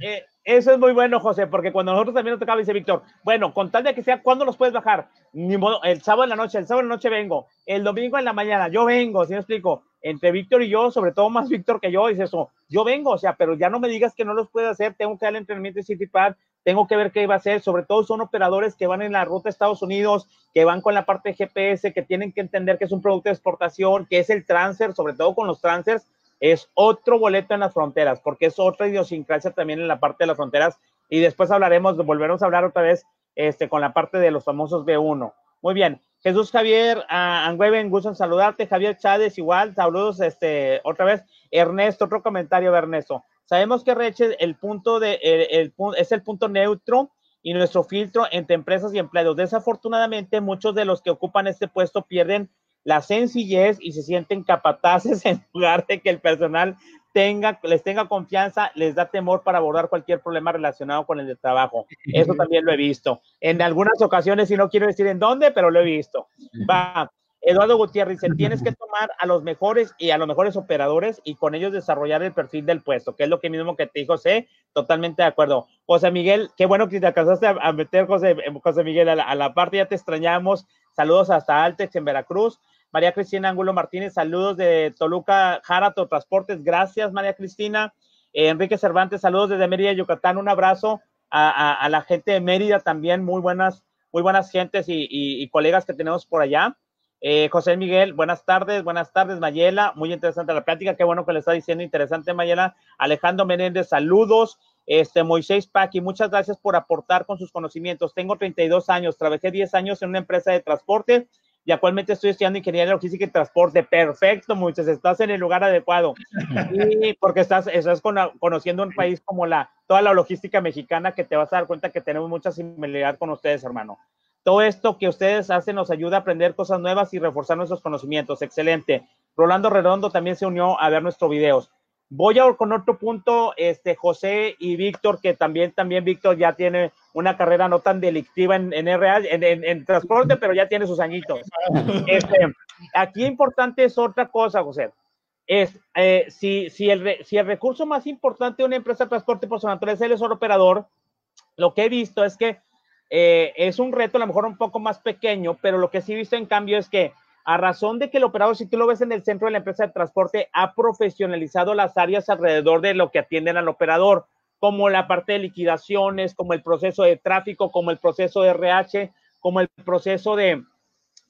Eh, eso es muy bueno, José, porque cuando nosotros también nos tocaba, dice Víctor, bueno, con tal de que sea, ¿cuándo los puedes bajar? Ni modo, el sábado en la noche, el sábado en la noche vengo, el domingo en la mañana, yo vengo, ¿sí me explico? Entre Víctor y yo, sobre todo más Víctor que yo, dice eso, yo vengo, o sea, pero ya no me digas que no los puedes hacer, tengo que darle entrenamiento de CityPad, tengo que ver qué va a hacer, sobre todo son operadores que van en la ruta de Estados Unidos, que van con la parte GPS, que tienen que entender que es un producto de exportación, que es el transfer, sobre todo con los transfers, es otro boleto en las fronteras, porque es otra idiosincrasia también en la parte de las fronteras. Y después hablaremos, volveremos a hablar otra vez este, con la parte de los famosos B1. Muy bien. Jesús Javier uh, Angüeven, gusto en saludarte. Javier Chávez, igual, saludos este, otra vez. Ernesto, otro comentario de Ernesto. Sabemos que Reche el punto de, el, es el punto neutro y nuestro filtro entre empresas y empleados. Desafortunadamente, muchos de los que ocupan este puesto pierden la sencillez y se sienten capataces en lugar de que el personal tenga, les tenga confianza, les da temor para abordar cualquier problema relacionado con el trabajo. Eso también lo he visto. En algunas ocasiones, y no quiero decir en dónde, pero lo he visto. Va. Eduardo Gutiérrez dice, tienes que tomar a los mejores y a los mejores operadores y con ellos desarrollar el perfil del puesto, que es lo que mismo que te dijo José, totalmente de acuerdo. José Miguel, qué bueno que te alcanzaste a, meter, José, José Miguel, a la, a la parte, ya te extrañamos. Saludos hasta Altex en Veracruz. María Cristina Ángulo Martínez, saludos de Toluca, Jarato Transportes, gracias María Cristina. Eh, Enrique Cervantes, saludos desde Mérida, Yucatán, un abrazo a, la gente de Mérida también, muy buenas, muy buenas gentes y, colegas que tenemos por allá. Eh, José Miguel, buenas tardes, buenas tardes, Mayela, muy interesante la plática, qué bueno que le está diciendo, interesante Mayela. Alejandro Menéndez, saludos. Este, Moisés Paqui, muchas gracias por aportar con sus conocimientos. Tengo 32 años, trabajé 10 años en una empresa de transporte y actualmente estoy estudiando ingeniería logística y transporte. Perfecto, muchachos, estás en el lugar adecuado. Y porque estás, estás conociendo un país como la, toda la logística mexicana que te vas a dar cuenta que tenemos mucha similaridad con ustedes, hermano. Todo esto que ustedes hacen nos ayuda a aprender cosas nuevas y reforzar nuestros conocimientos. Excelente. Rolando Redondo también se unió a ver nuestros videos. Voy a con otro punto, este, José y Víctor, que también, también Víctor ya tiene una carrera no tan delictiva en, en en, transporte, pero ya tiene sus añitos. Este, aquí importante es otra cosa, José. Es eh, si, si, el, si el recurso más importante de una empresa de transporte por su naturaleza es el operador, lo que he visto es que eh, es un reto a lo mejor un poco más pequeño, pero lo que sí he visto en cambio es que a razón de que el operador, si tú lo ves en el centro de la empresa de transporte, ha profesionalizado las áreas alrededor de lo que atienden al operador, como la parte de liquidaciones, como el proceso de tráfico, como el proceso de RH, como el proceso de,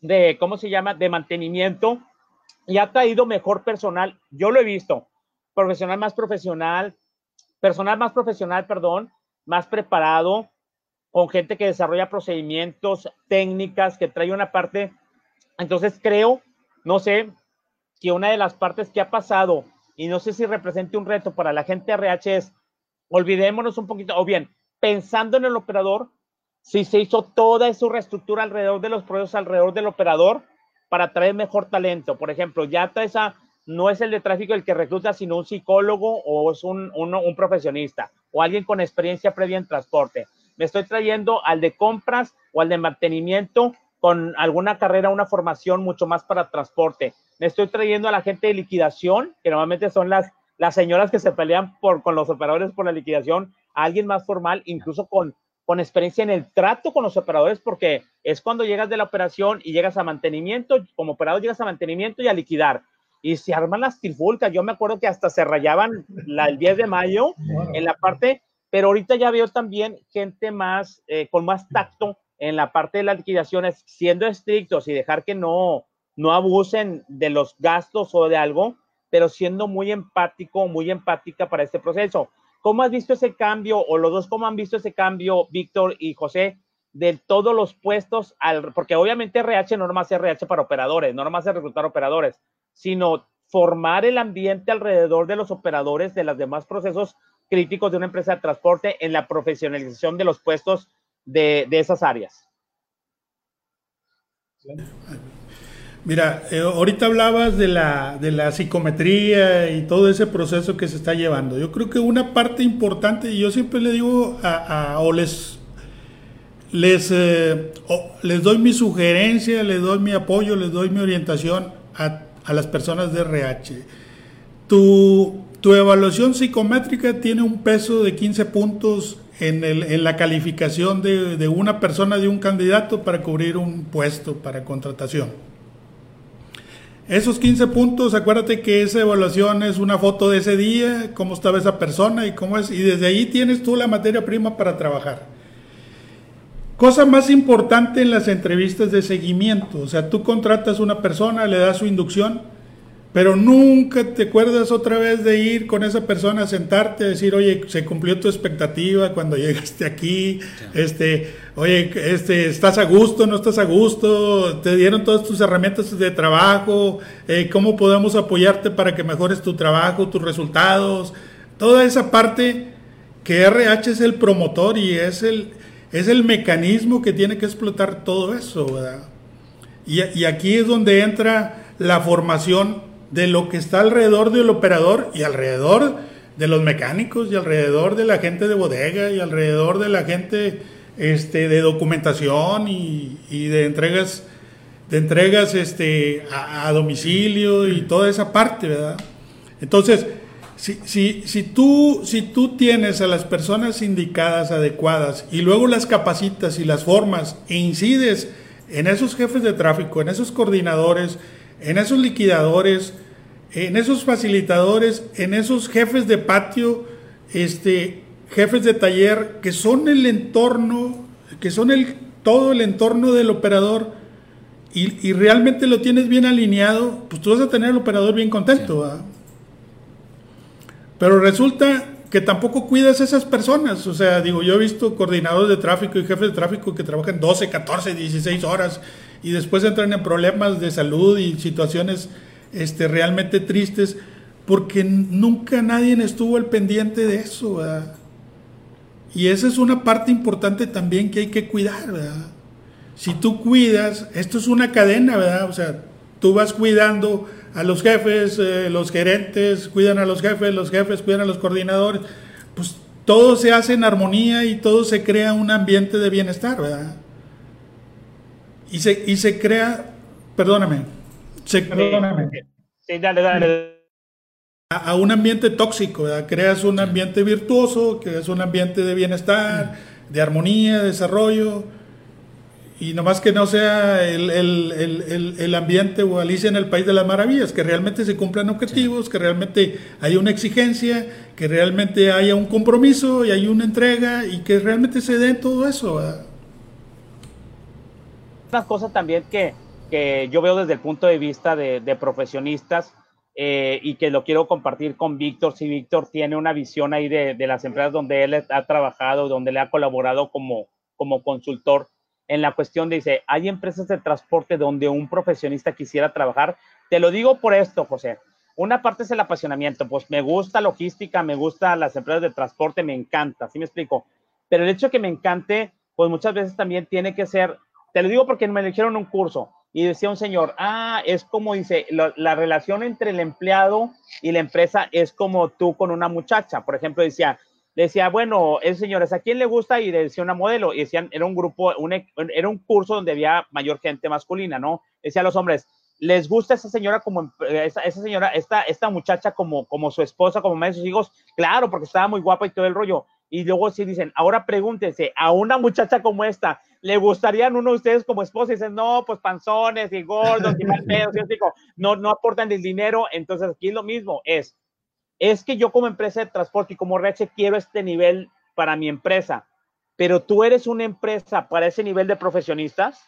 de ¿cómo se llama?, de mantenimiento, y ha traído mejor personal. Yo lo he visto, profesional más profesional, personal más profesional, perdón, más preparado, con gente que desarrolla procedimientos, técnicas, que trae una parte entonces creo, no sé, que una de las partes que ha pasado, y no sé si represente un reto para la gente RH es, olvidémonos un poquito, o bien, pensando en el operador, si se hizo toda esa reestructura alrededor de los procesos, alrededor del operador, para traer mejor talento. Por ejemplo, ya esa no es el de tráfico el que recluta, sino un psicólogo o es un, un profesionista o alguien con experiencia previa en transporte. Me estoy trayendo al de compras o al de mantenimiento con alguna carrera, una formación mucho más para transporte. Me estoy trayendo a la gente de liquidación, que normalmente son las, las señoras que se pelean por, con los operadores por la liquidación, a alguien más formal, incluso con, con experiencia en el trato con los operadores, porque es cuando llegas de la operación y llegas a mantenimiento, como operador llegas a mantenimiento y a liquidar. Y se arman las trifulcas. Yo me acuerdo que hasta se rayaban la, el 10 de mayo en la parte, pero ahorita ya veo también gente más, eh, con más tacto en la parte de las liquidaciones, siendo estrictos y dejar que no, no abusen de los gastos o de algo, pero siendo muy empático, muy empática para este proceso. ¿Cómo has visto ese cambio, o los dos, cómo han visto ese cambio, Víctor y José, de todos los puestos, al, porque obviamente RH no nomás es RH para operadores, no nomás es reclutar operadores, sino formar el ambiente alrededor de los operadores de los demás procesos críticos de una empresa de transporte en la profesionalización de los puestos de, esas áreas. Mira, eh, ahorita hablabas de la, de la psicometría y todo ese proceso que se está llevando. Yo creo que una parte importante, y yo siempre le digo a, o les, les, eh, les doy mi sugerencia, les doy mi apoyo, les doy mi orientación a, a las personas de RH. Tu, tu evaluación psicométrica tiene un peso de 15 puntos en, el, en la calificación de, de, una persona, de un candidato para cubrir un puesto para contratación. Esos 15 puntos, acuérdate que esa evaluación es una foto de ese día, cómo estaba esa persona y cómo es, y desde ahí tienes tú la materia prima para trabajar. Cosa más importante en las entrevistas de seguimiento, o sea, tú contratas una persona, le das su inducción, pero nunca te acuerdas otra vez de ir con esa persona a sentarte, a decir, oye, se cumplió tu expectativa cuando llegaste aquí, este, oye, este, estás a gusto, no estás a gusto, te dieron todas tus herramientas de trabajo, eh, cómo podemos apoyarte para que mejores tu trabajo, tus resultados, toda esa parte que RH es el promotor y es el, es el mecanismo que tiene que explotar todo eso, ¿verdad? Y, y aquí es donde entra la formación de lo que está alrededor del operador y alrededor de los mecánicos y alrededor de la gente de bodega y alrededor de la gente este, de documentación y, de entregas de entregas este, a, domicilio y toda esa parte, ¿verdad? Entonces, si, si, si, tú, si tú tienes a las personas indicadas, adecuadas, y luego las capacitas y las formas e incides en esos jefes de tráfico, en esos coordinadores, en esos liquidadores, en esos facilitadores, en esos jefes de patio, este, jefes de taller, que son el entorno, que son el, todo el entorno del operador, y, realmente lo tienes bien alineado, pues tú vas a tener al operador bien contento. Pero resulta que tampoco cuidas a esas personas. O sea, digo, yo he visto coordinadores de tráfico y jefes de tráfico que trabajan 12, 14, 16 horas y después entran en problemas de salud y situaciones este, realmente tristes porque nunca nadie estuvo al pendiente de eso, Y esa es una parte importante también que hay que cuidar, si tú cuidas, esto es una cadena, ¿verdad? O sea, tú vas cuidando a los jefes, eh, los gerentes cuidan a los jefes, los jefes cuidan a los coordinadores, pues todo se hace en armonía y todo se crea un ambiente de bienestar, ¿verdad? Y se, y se crea, perdóname, se, perdóname. Sí, dale, dale. A, un ambiente tóxico, ¿verdad? Creas un ambiente virtuoso, creas un ambiente de bienestar, de armonía, de desarrollo y nomás que no sea el, el, el, ambiente o Alicia en el País de las Maravillas, que realmente se cumplan objetivos, que realmente haya una exigencia, que realmente haya un compromiso y hay una entrega y que realmente se dé todo eso. Una cosa también que, que, yo veo desde el punto de vista de, de profesionistas eh, y que lo quiero compartir con Víctor, si Víctor tiene una visión ahí de, de las empresas donde él ha trabajado, donde le ha colaborado como, como consultor en la cuestión dice, hay empresas de transporte donde un profesionista quisiera trabajar. Te lo digo por esto, José. Una parte es el apasionamiento, pues me gusta logística, me gusta las empresas de transporte, me encanta, ¿sí me explico? Pero el hecho de que me encante, pues muchas veces también tiene que ser, te lo digo porque me eligieron un curso y decía un señor, ah, es como dice, la relación entre el empleado y la empresa es como tú con una muchacha. Por ejemplo, decía, decía, bueno, el señores, ¿a quién le gusta? Y decía una modelo, y decían, era un grupo, era un curso donde había mayor gente masculina, ¿no? Decía a los hombres, ¿les gusta esa señora como, esa, esa señora, esta, esta muchacha como, como su esposa, como madre de sus hijos? Claro, porque estaba muy guapa y todo el rollo. Y luego sí dicen, ahora pregúntense, a una muchacha como esta, ¿le gustarían uno de ustedes como esposa? Y dicen, no, pues panzones y gordos y mal pedos. Y digo, no, no aportan el dinero. Entonces aquí es lo mismo, es, es que yo como empresa de transporte y como Reche quiero este nivel para mi empresa, pero tú eres una empresa para ese nivel de profesionistas.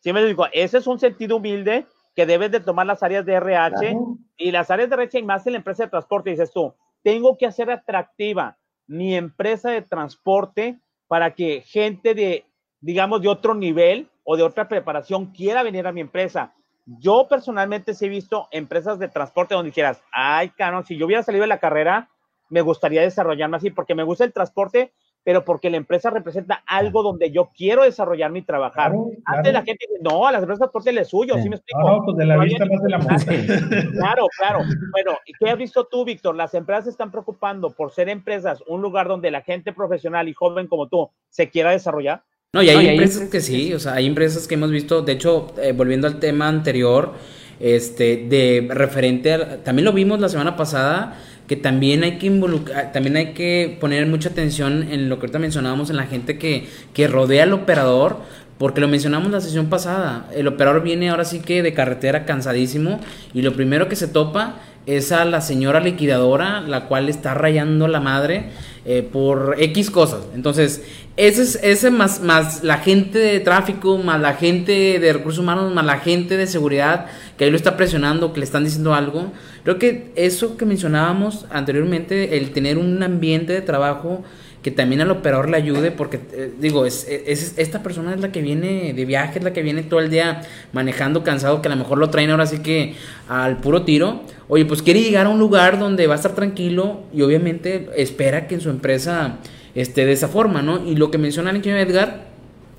Sí me digo, ese es un sentido humilde que debes de tomar las áreas de RH y las áreas de RH y más en la empresa de transporte. Dices tú, tengo que hacer atractiva mi empresa de transporte para que gente de, digamos, de otro nivel o de otra preparación quiera venir a mi empresa. Yo personalmente sí he visto empresas de transporte donde dijeras, ay, cabrón, si yo hubiera salido de la carrera, me gustaría desarrollarme así, porque me gusta el transporte, pero porque la empresa representa algo donde yo quiero desarrollarme y trabajar. Antes la gente dice, no, a las empresas transporte es suyo, ¿sí me explico? No, pues de la vista más de la muerte. Claro, claro. Bueno, ¿y qué has visto tú, Víctor? Las empresas se están preocupando por ser empresas, un lugar donde la gente profesional y joven como tú se quiera desarrollar. No, y hay empresas que sí, o sea, hay empresas que hemos visto, de hecho, eh, volviendo al tema anterior, este, de referente, también lo vimos la semana pasada, que también hay que involucrar, también hay que poner mucha atención en lo que ahorita mencionábamos, en la gente que, que rodea al operador, porque lo mencionamos la sesión pasada, el operador viene ahora sí que de carretera cansadísimo y lo primero que se topa es a la señora liquidadora, la cual está rayando la madre eh, por X cosas. Entonces, ese es ese más, más la gente de tráfico, más la gente de recursos humanos, más la gente de seguridad que ahí lo está presionando, que le están diciendo algo. Creo que eso que mencionábamos anteriormente, el tener un ambiente de trabajo que también al operador le ayude, porque eh, digo, es, es, esta persona es la que viene de viaje, es la que viene todo el día manejando cansado, que a lo mejor lo traen ahora sí que al puro tiro. Oye, pues quiere llegar a un lugar donde va a estar tranquilo y obviamente espera que en su empresa esté de esa forma, ¿no? Y lo que menciona aquí Edgar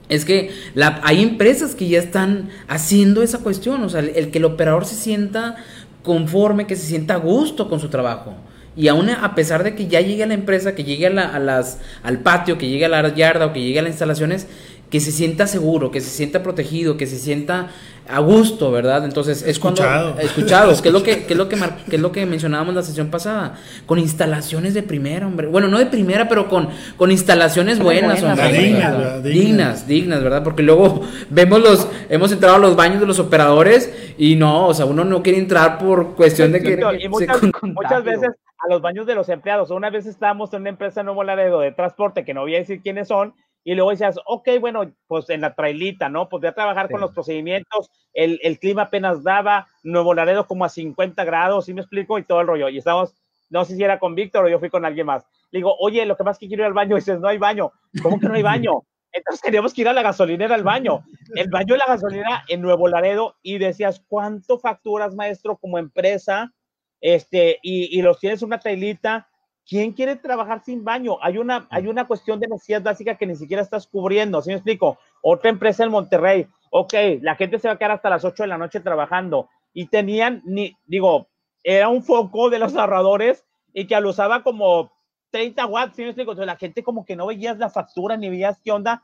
es que hay empresas que ya están haciendo esa cuestión, o sea, el, que el operador se sienta conforme, que se sienta a gusto con su trabajo. Y aún a pesar de que ya llegue a la empresa, que llegue a, las, al patio, que llegue a la yarda o que llegue a las instalaciones, que se sienta seguro, que se sienta protegido, que se sienta a gusto, ¿verdad? Entonces es cuando escuchados, que es lo que, que es lo que, que es lo que mencionábamos la sesión pasada, con instalaciones de primera, hombre. Bueno, no de primera, pero con, con instalaciones buenas, dignas, dignas, dignas, ¿verdad? Porque luego vemos los, hemos entrado a los baños de los operadores y no, o sea, uno no quiere entrar por cuestión de que muchas, veces a los baños de los empleados. Una vez estábamos en una empresa en Nuevo Laredo de transporte que no voy a decir quiénes son y luego decías, ok, bueno, pues en la trailita, ¿no? Podría trabajar con los procedimientos, el, el, clima apenas daba, Nuevo Laredo como a 50 grados, ¿sí me explico? Y todo el rollo. Y estamos, no sé si era con Víctor o yo fui con alguien más. Le digo, oye, lo que más que quiero ir al baño, y dices, no hay baño. ¿Cómo que no hay baño? Entonces queríamos que ir a la gasolinera al baño. El baño de la gasolinera en Nuevo Laredo y decías, ¿cuánto facturas, maestro, como empresa? Este, y, y los tienes una trailita ¿quién quiere trabajar sin baño? Hay una, hay una cuestión de necesidad básica que ni siquiera estás cubriendo, ¿sí me explico? Otra empresa en Monterrey, ok, la gente se va a quedar hasta las 8 de la noche trabajando y tenían, ni, digo, era un foco de los ahorradores y que al usaba como 30 watts, ¿sí me explico? Entonces la gente como que no veías la factura ni veías qué onda.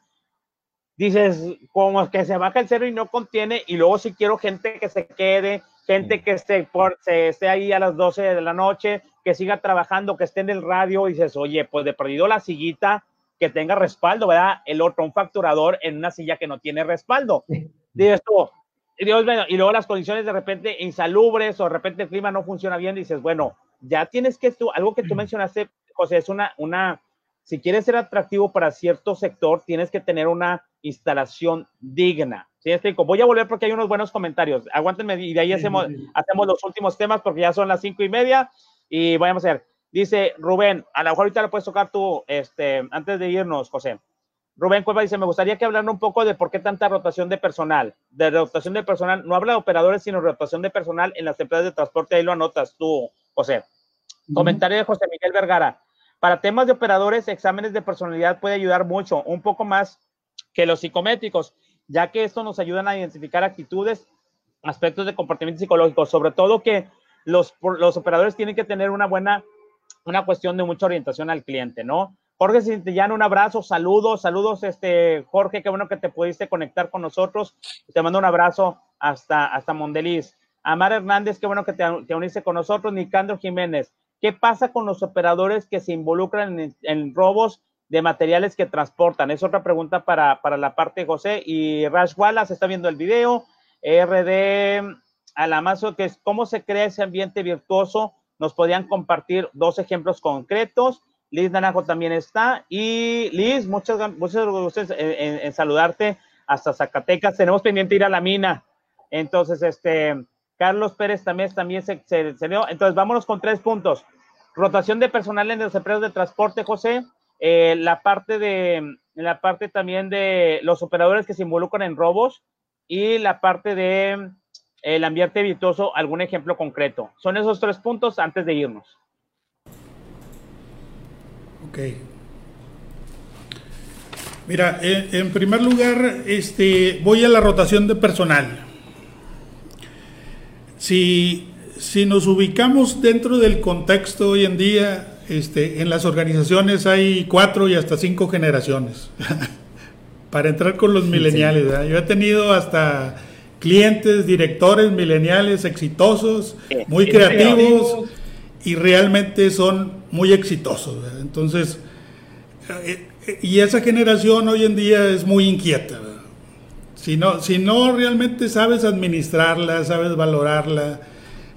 Dices, como que se baja el cero y no contiene, y luego si quiero gente que se quede, gente que esté, por, se, esté ahí a las 12 de la noche, que siga trabajando, que esté en el radio, y dices, oye, pues de perdido la sillita, que tenga respaldo, ¿verdad? El otro, un facturador en una silla que no tiene respaldo. Dices tú, Dios, bueno, y luego las condiciones de repente insalubres o de repente el clima no funciona bien, dices, bueno, ya tienes que tú, algo que tú mencionaste, José, es una, una, si quieres ser atractivo para cierto sector, tienes que tener una instalación digna. ¿Sí? Voy a volver porque hay unos buenos comentarios. Aguántenme y de ahí hacemos, hacemos los últimos temas porque ya son las cinco y media y vamos a ver. Dice Rubén, a lo mejor ahorita lo puedes tocar tú, este, antes de irnos, José. Rubén Cueva dice, me gustaría que hablaran un poco de por qué tanta rotación de personal. De rotación de personal, no habla de operadores, sino rotación de personal en las empresas de transporte, ahí lo anotas tú, José. Comentario de José Miguel Vergara. Para temas de operadores, exámenes de personalidad puede ayudar mucho, un poco más que los psicométricos, ya que esto nos ayudan a identificar actitudes, aspectos de comportamiento psicológico, sobre todo que los, los operadores tienen que tener una buena, una cuestión de mucha orientación al cliente, ¿no? Jorge Sintillán, un abrazo, saludos, saludos, este, Jorge, qué bueno que te pudiste conectar con nosotros. Te mando un abrazo hasta, hasta Mondeliz. Amar Hernández, qué bueno que te, te uniste con nosotros. Nicandro Jiménez, ¿Qué pasa con los operadores que se involucran en, robos de materiales que transportan? Es otra pregunta para, la parte de José. Y Rash Wallace está viendo el video. RD Alamazo, que es cómo se crea ese ambiente virtuoso. Nos podían compartir dos ejemplos concretos. Liz Naranjo también está. Y Liz, muchas, muchas gracias en, saludarte hasta Zacatecas. Tenemos pendiente ir a la mina. Entonces, este, Carlos Pérez también, también se, se. Entonces, vámonos con tres puntos. Rotación de personal en los empleos de transporte, José. Eh, la parte de la parte también de los operadores que se involucran en robos y la parte de el ambiente virtuoso, algún ejemplo concreto. Son esos tres puntos antes de irnos. Ok. Mira, en primer lugar, este, voy a la rotación de personal. Si, si nos ubicamos dentro del contexto hoy en día, este, en las organizaciones hay cuatro y hasta cinco generaciones. Para entrar con los mileniales, yo he tenido hasta clientes, directores mileniales exitosos, muy creativos y realmente son muy exitosos. Entonces, eh, eh, y esa generación hoy en día es muy inquieta. Si no, si no realmente sabes administrarla, sabes valorarla,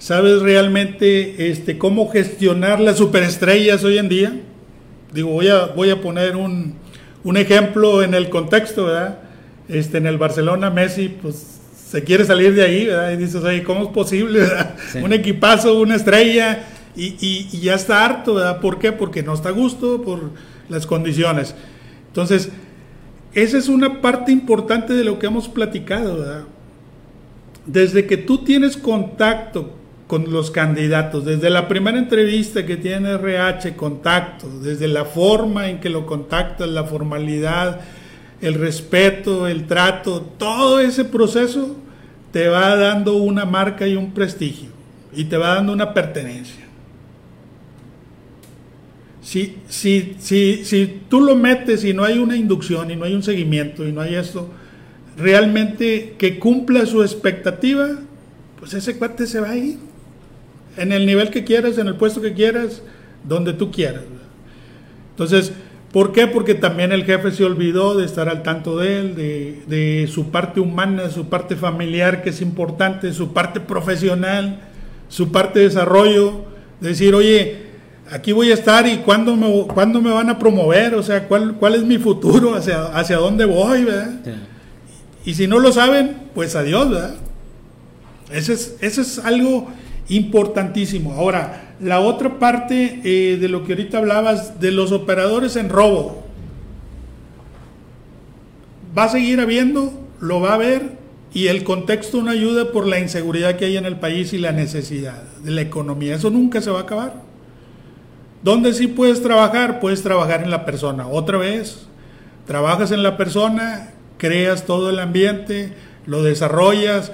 sabes realmente este, cómo gestionar las superestrellas hoy en día. Digo, voy a, voy a poner un, ejemplo en el contexto, ¿verdad? Este, en el Barcelona, Messi, pues se quiere salir de ahí, ¿verdad? Y dices, ¿cómo es posible? Un equipazo, una estrella, y, y, ya está harto, ¿verdad? ¿Por qué? Porque no está a gusto por las condiciones. Entonces, esa es una parte importante de lo que hemos platicado. ¿verdad? Desde que tú tienes contacto con los candidatos, desde la primera entrevista que tiene RH, contacto, desde la forma en que lo contactas, la formalidad, el respeto, el trato, todo ese proceso te va dando una marca y un prestigio y te va dando una pertenencia. Si, si, si, si tú lo metes y no hay una inducción y no hay un seguimiento y no hay esto, realmente que cumpla su expectativa, pues ese cuate se va a ir. En el nivel que quieras, en el puesto que quieras, donde tú quieras. Entonces, ¿por qué? Porque también el jefe se olvidó de estar al tanto de él, de, de su parte humana, su parte familiar, que es importante, su parte profesional, su parte de desarrollo. Decir, oye, aquí voy a estar y cuándo me, cuándo me van a promover, o sea, cuál, cuál es mi futuro, hacia, hacia dónde voy, ¿verdad? Y si no lo saben, pues adiós, ¿verdad? Eso es, eso es algo importantísimo. Ahora, la otra parte eh, de lo que ahorita hablabas, de los operadores en robo, va a seguir habiendo, lo va a haber, y el contexto no ayuda por la inseguridad que hay en el país y la necesidad de la economía. Eso nunca se va a acabar. ¿Dónde sí puedes trabajar? Puedes trabajar en la persona. Otra vez, trabajas en la persona, creas todo el ambiente, lo desarrollas,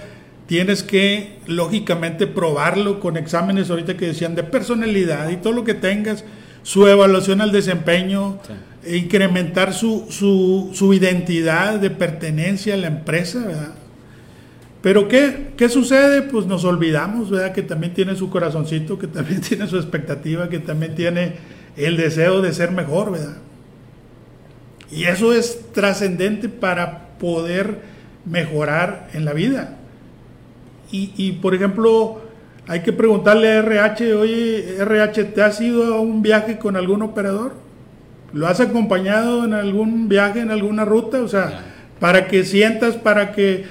tienes que lógicamente probarlo con exámenes ahorita que decían de personalidad y todo lo que tengas, su evaluación al desempeño, incrementar su, su, su, identidad de pertenencia a la empresa, ¿verdad? Pero ¿qué, ¿qué sucede? Pues nos olvidamos, ¿verdad? Que también tiene su corazoncito, que también tiene su expectativa, que también tiene el deseo de ser mejor, ¿verdad? Y eso es trascendente para poder mejorar en la vida. Y, y, por ejemplo, hay que preguntarle a RH, oye, RH, ¿te has ido a un viaje con algún operador? ¿Lo has acompañado en algún viaje, en alguna ruta? O sea, para que sientas, para que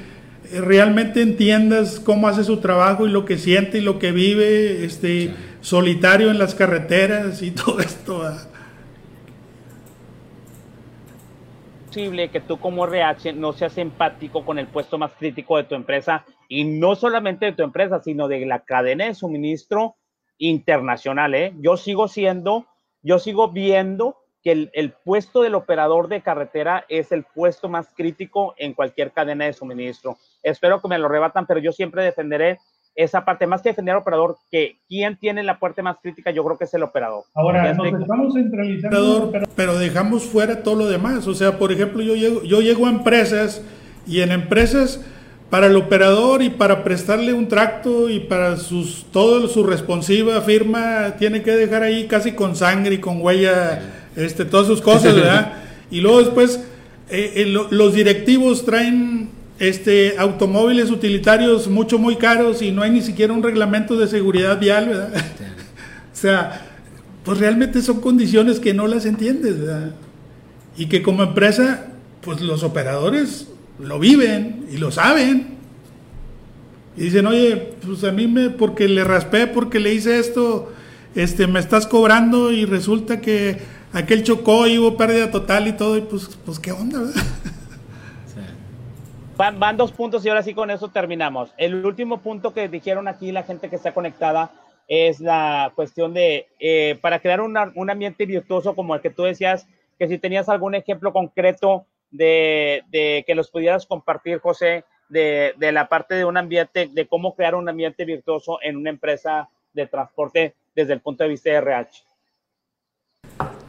realmente entiendas cómo hace su trabajo y lo que siente y lo que vive, este, solitario en las carreteras y todo esto posible que tú como RH no seas empático con el puesto más crítico de tu empresa y no solamente de tu empresa, sino de la cadena de suministro internacional. ¿eh? Yo sigo siendo, yo sigo viendo que el, el, puesto del operador de carretera es el puesto más crítico en cualquier cadena de suministro. Espero que me lo rebatan, pero yo siempre defenderé esa parte, más que defender al operador, que quien tiene la parte más crítica, yo creo que es el operador. Ahora, nos estamos centralizando. Pero, dejamos fuera todo lo demás. O sea, por ejemplo, yo llego, yo llego a empresas y en empresas, para el operador y para prestarle un tracto y para sus todo su responsiva firma, tiene que dejar ahí casi con sangre y con huella, este, todas sus cosas, ¿verdad? y luego después, eh, eh, los directivos traen este, automóviles utilitarios mucho, muy caros y no hay ni siquiera un reglamento de seguridad vial, ¿verdad? o sea, pues realmente son condiciones que no las entiendes, ¿verdad? Y que como empresa, pues los operadores lo viven y lo saben. Y dicen, oye, pues a mí me, porque le raspé, porque le hice esto, este, me estás cobrando y resulta que aquel chocó y hubo pérdida total y todo, y pues, pues qué onda, ¿verdad? Van, dos puntos y ahora sí con eso terminamos. El último punto que dijeron aquí la gente que está conectada es la cuestión de, eh, para crear un ambiente virtuoso como el que tú decías, que si tenías algún ejemplo concreto de, que los pudieras compartir, José, de, la parte de un ambiente, de cómo crear un ambiente virtuoso en una empresa de transporte desde el punto de vista de RH.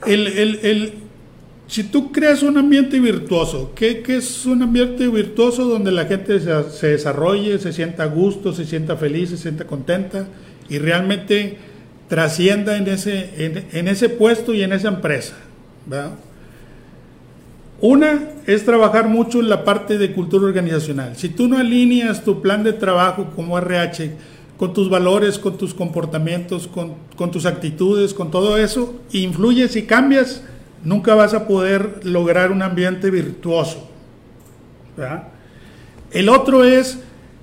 El, el, el, si tú creas un ambiente virtuoso, ¿qué, es un ambiente virtuoso donde la gente se, desarrolle, se sienta a gusto, se sienta feliz, se sienta contenta y realmente trascienda en ese, en, ese puesto y en esa empresa? Una es trabajar mucho en la parte de cultura organizacional. Si tú no alineas tu plan de trabajo como RH con tus valores, con tus comportamientos, con, con tus actitudes, con todo eso, influyes y cambias nunca vas a poder lograr un ambiente virtuoso. El otro es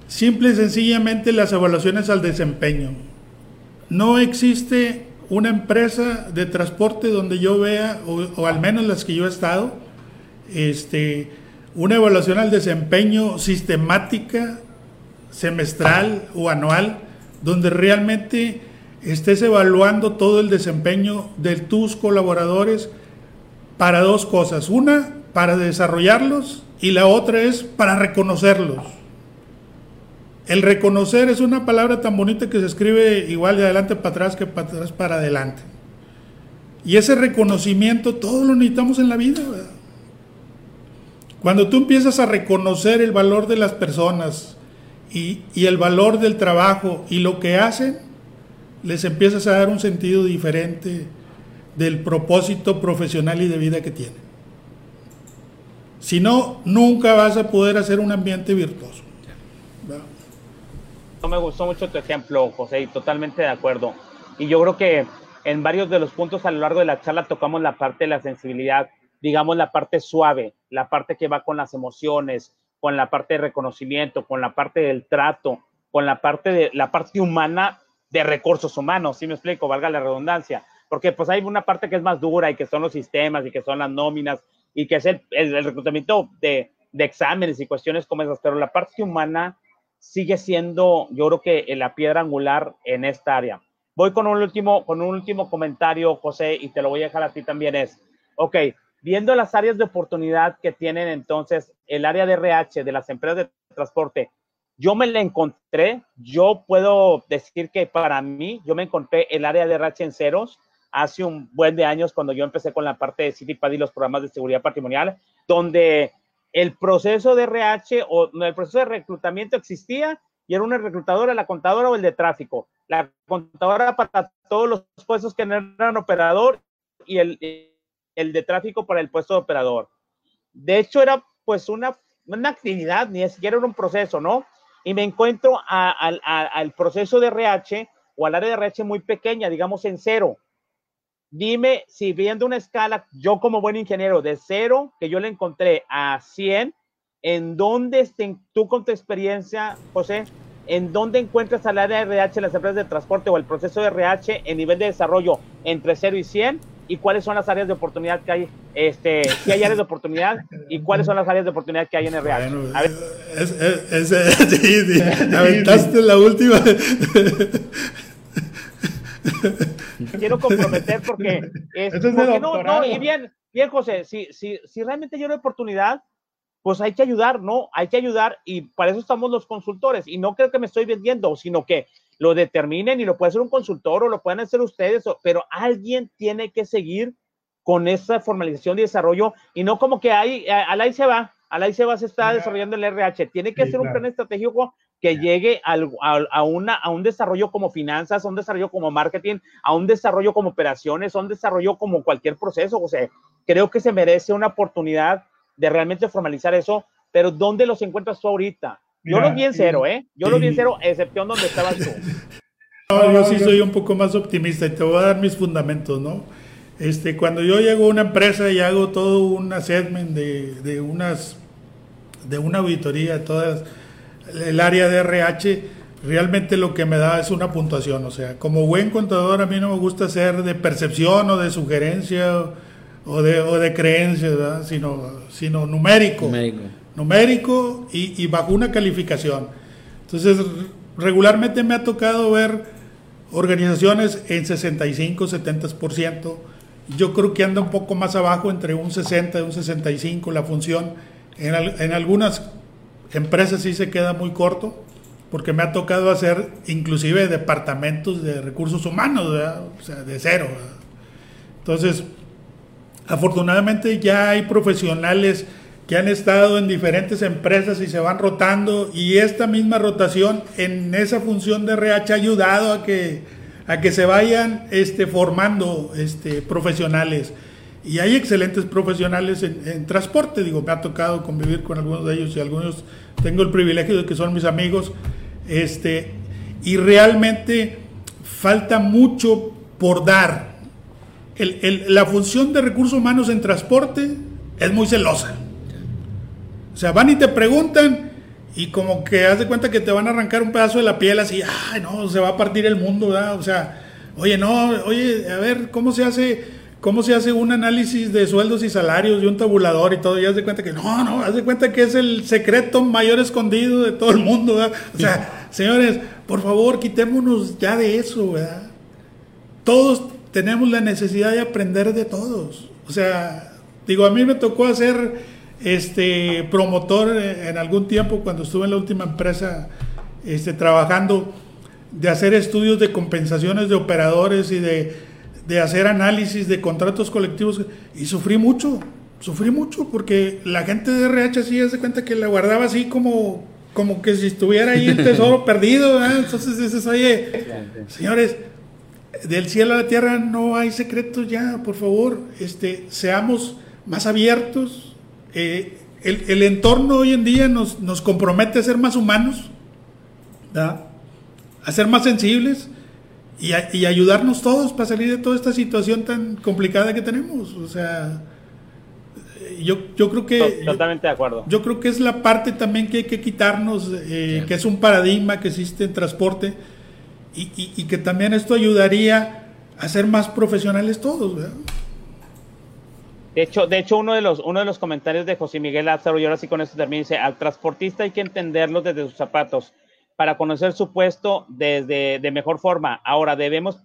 simple y sencillamente las evaluaciones al desempeño. No existe una empresa de transporte donde yo vea, o, al menos las que yo he estado, este, una evaluación al desempeño sistemática, semestral o anual, donde realmente estés evaluando todo el desempeño de tus colaboradores para dos cosas. Una, para desarrollarlos y la otra es para reconocerlos. El reconocer es una palabra tan bonita que se escribe igual de adelante para atrás que para atrás para adelante. Y ese reconocimiento todos lo necesitamos en la vida. Cuando tú empiezas a reconocer el valor de las personas y, el valor del trabajo y lo que hacen, les empiezas a dar un sentido diferente del propósito profesional y de vida que tiene. Si no, nunca vas a poder hacer un ambiente virtuoso. No me gustó mucho tu ejemplo, José, y totalmente de acuerdo. Y yo creo que en varios de los puntos a lo largo de la charla tocamos la parte de la sensibilidad, digamos la parte suave, la parte que va con las emociones, con la parte de reconocimiento, con la parte del trato, con la parte de la parte humana de recursos humanos, si me explico, valga la redundancia porque pues hay una parte que es más dura y que son los sistemas y que son las nóminas y que es el, el, reclutamiento de, de, exámenes y cuestiones como esas, pero la parte humana sigue siendo, yo creo que la piedra angular en esta área. voy con un último, con un último comentario, José, y te lo voy a dejar a ti también es, ok, viendo las áreas de oportunidad que tienen entonces el área de RH de las empresas de transporte, yo me la encontré, yo puedo decir que para mí, yo me encontré el área de RH en ceros hace un buen de años cuando yo empecé con la parte de CityPad y los programas de seguridad patrimonial, donde el proceso de RH o el proceso de reclutamiento existía y era una reclutadora, la contadora o el de tráfico. La contadora para todos los puestos que eran operador y el el de tráfico para el puesto de operador. De hecho, era pues una, una actividad, ni siquiera era un proceso, ¿no? Y me encuentro al proceso de RH o al área de RH muy pequeña, digamos en cero. Dime si viendo una escala, yo como buen ingeniero, de cero, que yo le encontré a 100, ¿en dónde tú con tu experiencia, José, en dónde encuentras al área de RH en las empresas de transporte o el proceso de RH en nivel de desarrollo entre 0 y 100? y cuáles son las áreas de oportunidad que hay, este, si hay áreas de oportunidad y cuáles son las áreas de oportunidad que hay en el Real. Bueno, es, es, es, sí, sí, aventaste la última. Quiero comprometer porque es, porque no, no, y bien, bien, José, si, si, si realmente hay una oportunidad, pues hay que ayudar, ¿no? Hay que ayudar y para eso estamos los consultores. Y no creo que me estoy vendiendo, sino que lo determinen y lo puede hacer un consultor o lo pueden hacer ustedes, pero alguien tiene que seguir con esa formalización y desarrollo y no como que ahí, al ahí se va, al ahí se va, se está desarrollando el RH. Tiene que ser un plan estratégico que llegue al, a, una, a un desarrollo como finanzas, a un desarrollo como marketing, a un desarrollo como operaciones, a un desarrollo como cualquier proceso. O sea, creo que se merece una oportunidad de realmente formalizar eso, pero ¿dónde los encuentras tú ahorita? yo lo vi en cero, ¿eh? Yo lo vi en cero, excepción donde estabas tú. yo sí soy un poco más optimista y te voy a dar mis fundamentos, ¿no? Este, cuando yo llego a una empresa y hago todo un assessment de, de unas de una auditoría, todas el área de RH, realmente lo que me da es una puntuación. O sea, como buen contador, a mí no me gusta ser de percepción o de sugerencia o de, o de creencia, Sino, sino numérico. Numérico numérico y, bajo una calificación. Entonces, regularmente me ha tocado ver organizaciones en 65, 70%. Yo creo que anda un poco más abajo, entre un 60 y un 65 la función. En, en algunas empresas sí se queda muy corto, porque me ha tocado hacer inclusive departamentos de recursos humanos, o sea, de cero. Entonces, afortunadamente ya hay profesionales que han estado en diferentes empresas y se van rotando y esta misma rotación en esa función de RH ha ayudado a que, a que se vayan este, formando este, profesionales. Y hay excelentes profesionales en, transporte, digo, me ha tocado convivir con algunos de ellos y algunos tengo el privilegio de que son mis amigos, este, y realmente falta mucho por dar. la función de recursos humanos en transporte es muy celosa o sea, van y te preguntan y como que haz de cuenta que te van a arrancar un pedazo de la piel así, ay, no, se va a partir el mundo. O sea, oye, no, oye, a ver, ¿cómo se hace? ¿Cómo se hace un análisis de sueldos y salarios y un tabulador y todo? Y haz de cuenta que no, no, haz de cuenta que es el secreto mayor escondido de todo el mundo, ¿verdad? O sea, señores, por favor, quitémonos ya de eso, ¿verdad? Todos tenemos la necesidad de aprender de todos. O sea, digo, a mí me tocó hacer este promotor en algún tiempo cuando estuve en la última empresa este, trabajando de hacer estudios de compensaciones de operadores y de, de hacer análisis de contratos colectivos y sufrí mucho, sufrí mucho porque la gente de RH sí se cuenta que la guardaba así como, como que si estuviera ahí el tesoro perdido, entonces dices, oye, señores, del cielo a la tierra no hay secretos ya, por favor, este, seamos más abiertos, eh, el, entorno hoy en día nos, nos, compromete a ser más humanos, a ser más sensibles y, y, ayudarnos todos para salir de toda esta situación tan complicada que tenemos. O sea, yo, yo creo que... Totalmente de acuerdo. Yo creo que es la parte también que hay que quitarnos, eh, que es un paradigma que existe en transporte y, y, y, que también esto ayudaría a ser más profesionales todos. ¿verdad? De hecho, de hecho uno, de los, uno de los comentarios de José Miguel Lázaro, y ahora sí con esto termino, dice, al transportista hay que entenderlo desde sus zapatos. Para conocer su puesto desde de mejor forma. Ahora debemos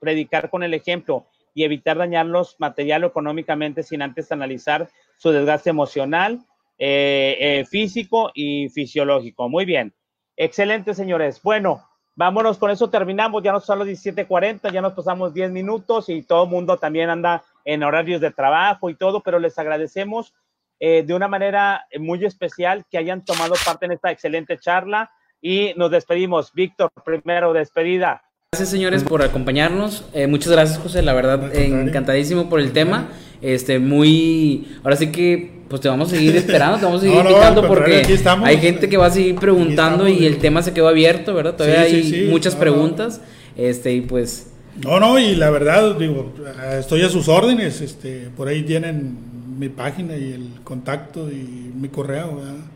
predicar con el ejemplo y evitar dañarlos material o económicamente sin antes analizar su desgaste emocional, eh, eh, físico y fisiológico. Muy bien. Excelente, señores. Bueno, vámonos con eso, terminamos. Ya nos son los 17:40, ya nos pasamos 10 minutos y todo el mundo también anda en horarios de trabajo y todo, pero les agradecemos eh, de una manera muy especial que hayan tomado parte en esta excelente charla y nos despedimos. Víctor, primero, despedida. Gracias, señores, por acompañarnos. Eh, muchas gracias, José. La verdad, encantadísimo por el tema. Este, muy. Ahora sí que, pues te vamos a seguir esperando, te vamos a seguir invitando porque hay gente que va a seguir preguntando y el tema se quedó abierto, ¿verdad? Todavía hay muchas preguntas. Este, y pues. No, no, y la verdad, digo, estoy a sus órdenes. Este, por ahí tienen mi página y el contacto y mi correo, ¿verdad?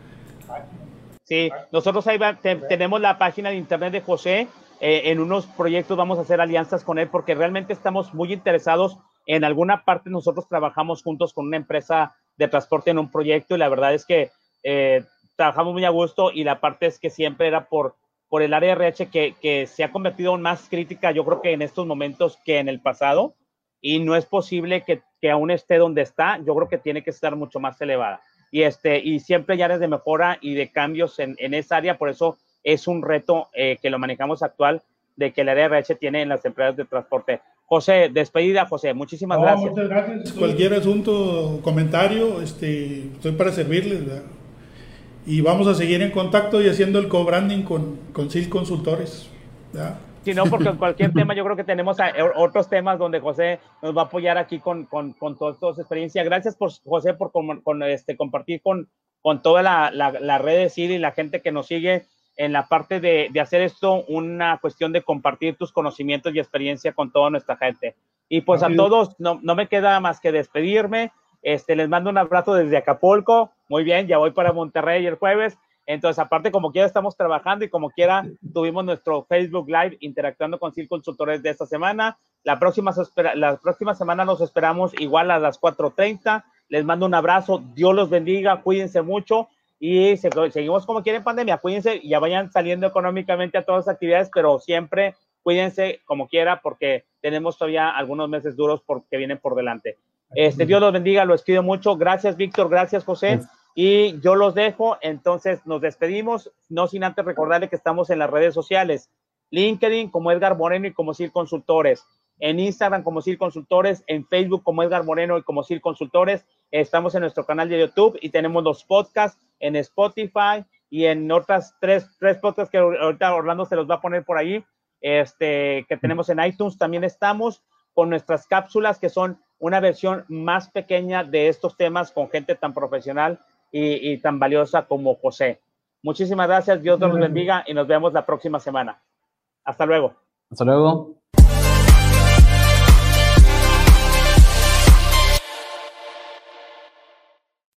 Sí, nosotros ahí tenemos la página de internet de José. Eh, en unos proyectos vamos a hacer alianzas con él porque realmente estamos muy interesados. En alguna parte nosotros trabajamos juntos con una empresa de transporte en un proyecto y la verdad es que eh, trabajamos muy a gusto y la parte es que siempre era por, por el área RH que, que se ha convertido en más crítica, yo creo que en estos momentos que en el pasado y no es posible que, que aún esté donde está, yo creo que tiene que estar mucho más elevada y, este, y siempre hay áreas de mejora y de cambios en, en esa área, por eso es un reto eh, que lo manejamos actual de que el área RH tiene en las empresas de transporte. José, despedida, José, muchísimas gracias. Muchas gracias. Cualquier asunto, comentario, este, estoy para servirles. Y vamos a seguir en contacto y haciendo el co-branding con, con SIL Consultores. ¿verdad? Sino porque en cualquier tema yo creo que tenemos otros temas donde José nos va a apoyar aquí con, con, con toda, su experiencia. Gracias por José por con, este, compartir con, con toda la, la, red de CID y la gente que nos sigue en la parte de, de, hacer esto una cuestión de compartir tus conocimientos y experiencia con toda nuestra gente. Y pues a todos, no, no me queda más que despedirme. Este, les mando un abrazo desde Acapulco. Muy bien, ya voy para Monterrey el jueves. Entonces, aparte, como quiera, estamos trabajando y como quiera, tuvimos nuestro Facebook Live interactuando con CIL Consultores de esta semana. La próxima, la próxima semana nos esperamos igual a las 4.30. Les mando un abrazo. Dios los bendiga. Cuídense mucho. Y seguimos como quieren pandemia. Cuídense y ya vayan saliendo económicamente a todas las actividades, pero siempre cuídense como quiera porque tenemos todavía algunos meses duros porque vienen por delante. Este, Dios los bendiga, los pido mucho. Gracias, Víctor. Gracias, José. Y yo los dejo, entonces nos despedimos, no sin antes recordarle que estamos en las redes sociales, LinkedIn como Edgar Moreno y como Sil Consultores, en Instagram como Sil Consultores, en Facebook como Edgar Moreno y como Sil Consultores, estamos en nuestro canal de YouTube y tenemos los podcasts en Spotify y en otras tres, tres podcasts que ahorita Orlando se los va a poner por ahí, este, que tenemos en iTunes, también estamos con nuestras cápsulas que son una versión más pequeña de estos temas con gente tan profesional y, tan valiosa como José. Muchísimas gracias, Dios los bendiga y nos vemos la próxima semana. Hasta luego. Hasta luego.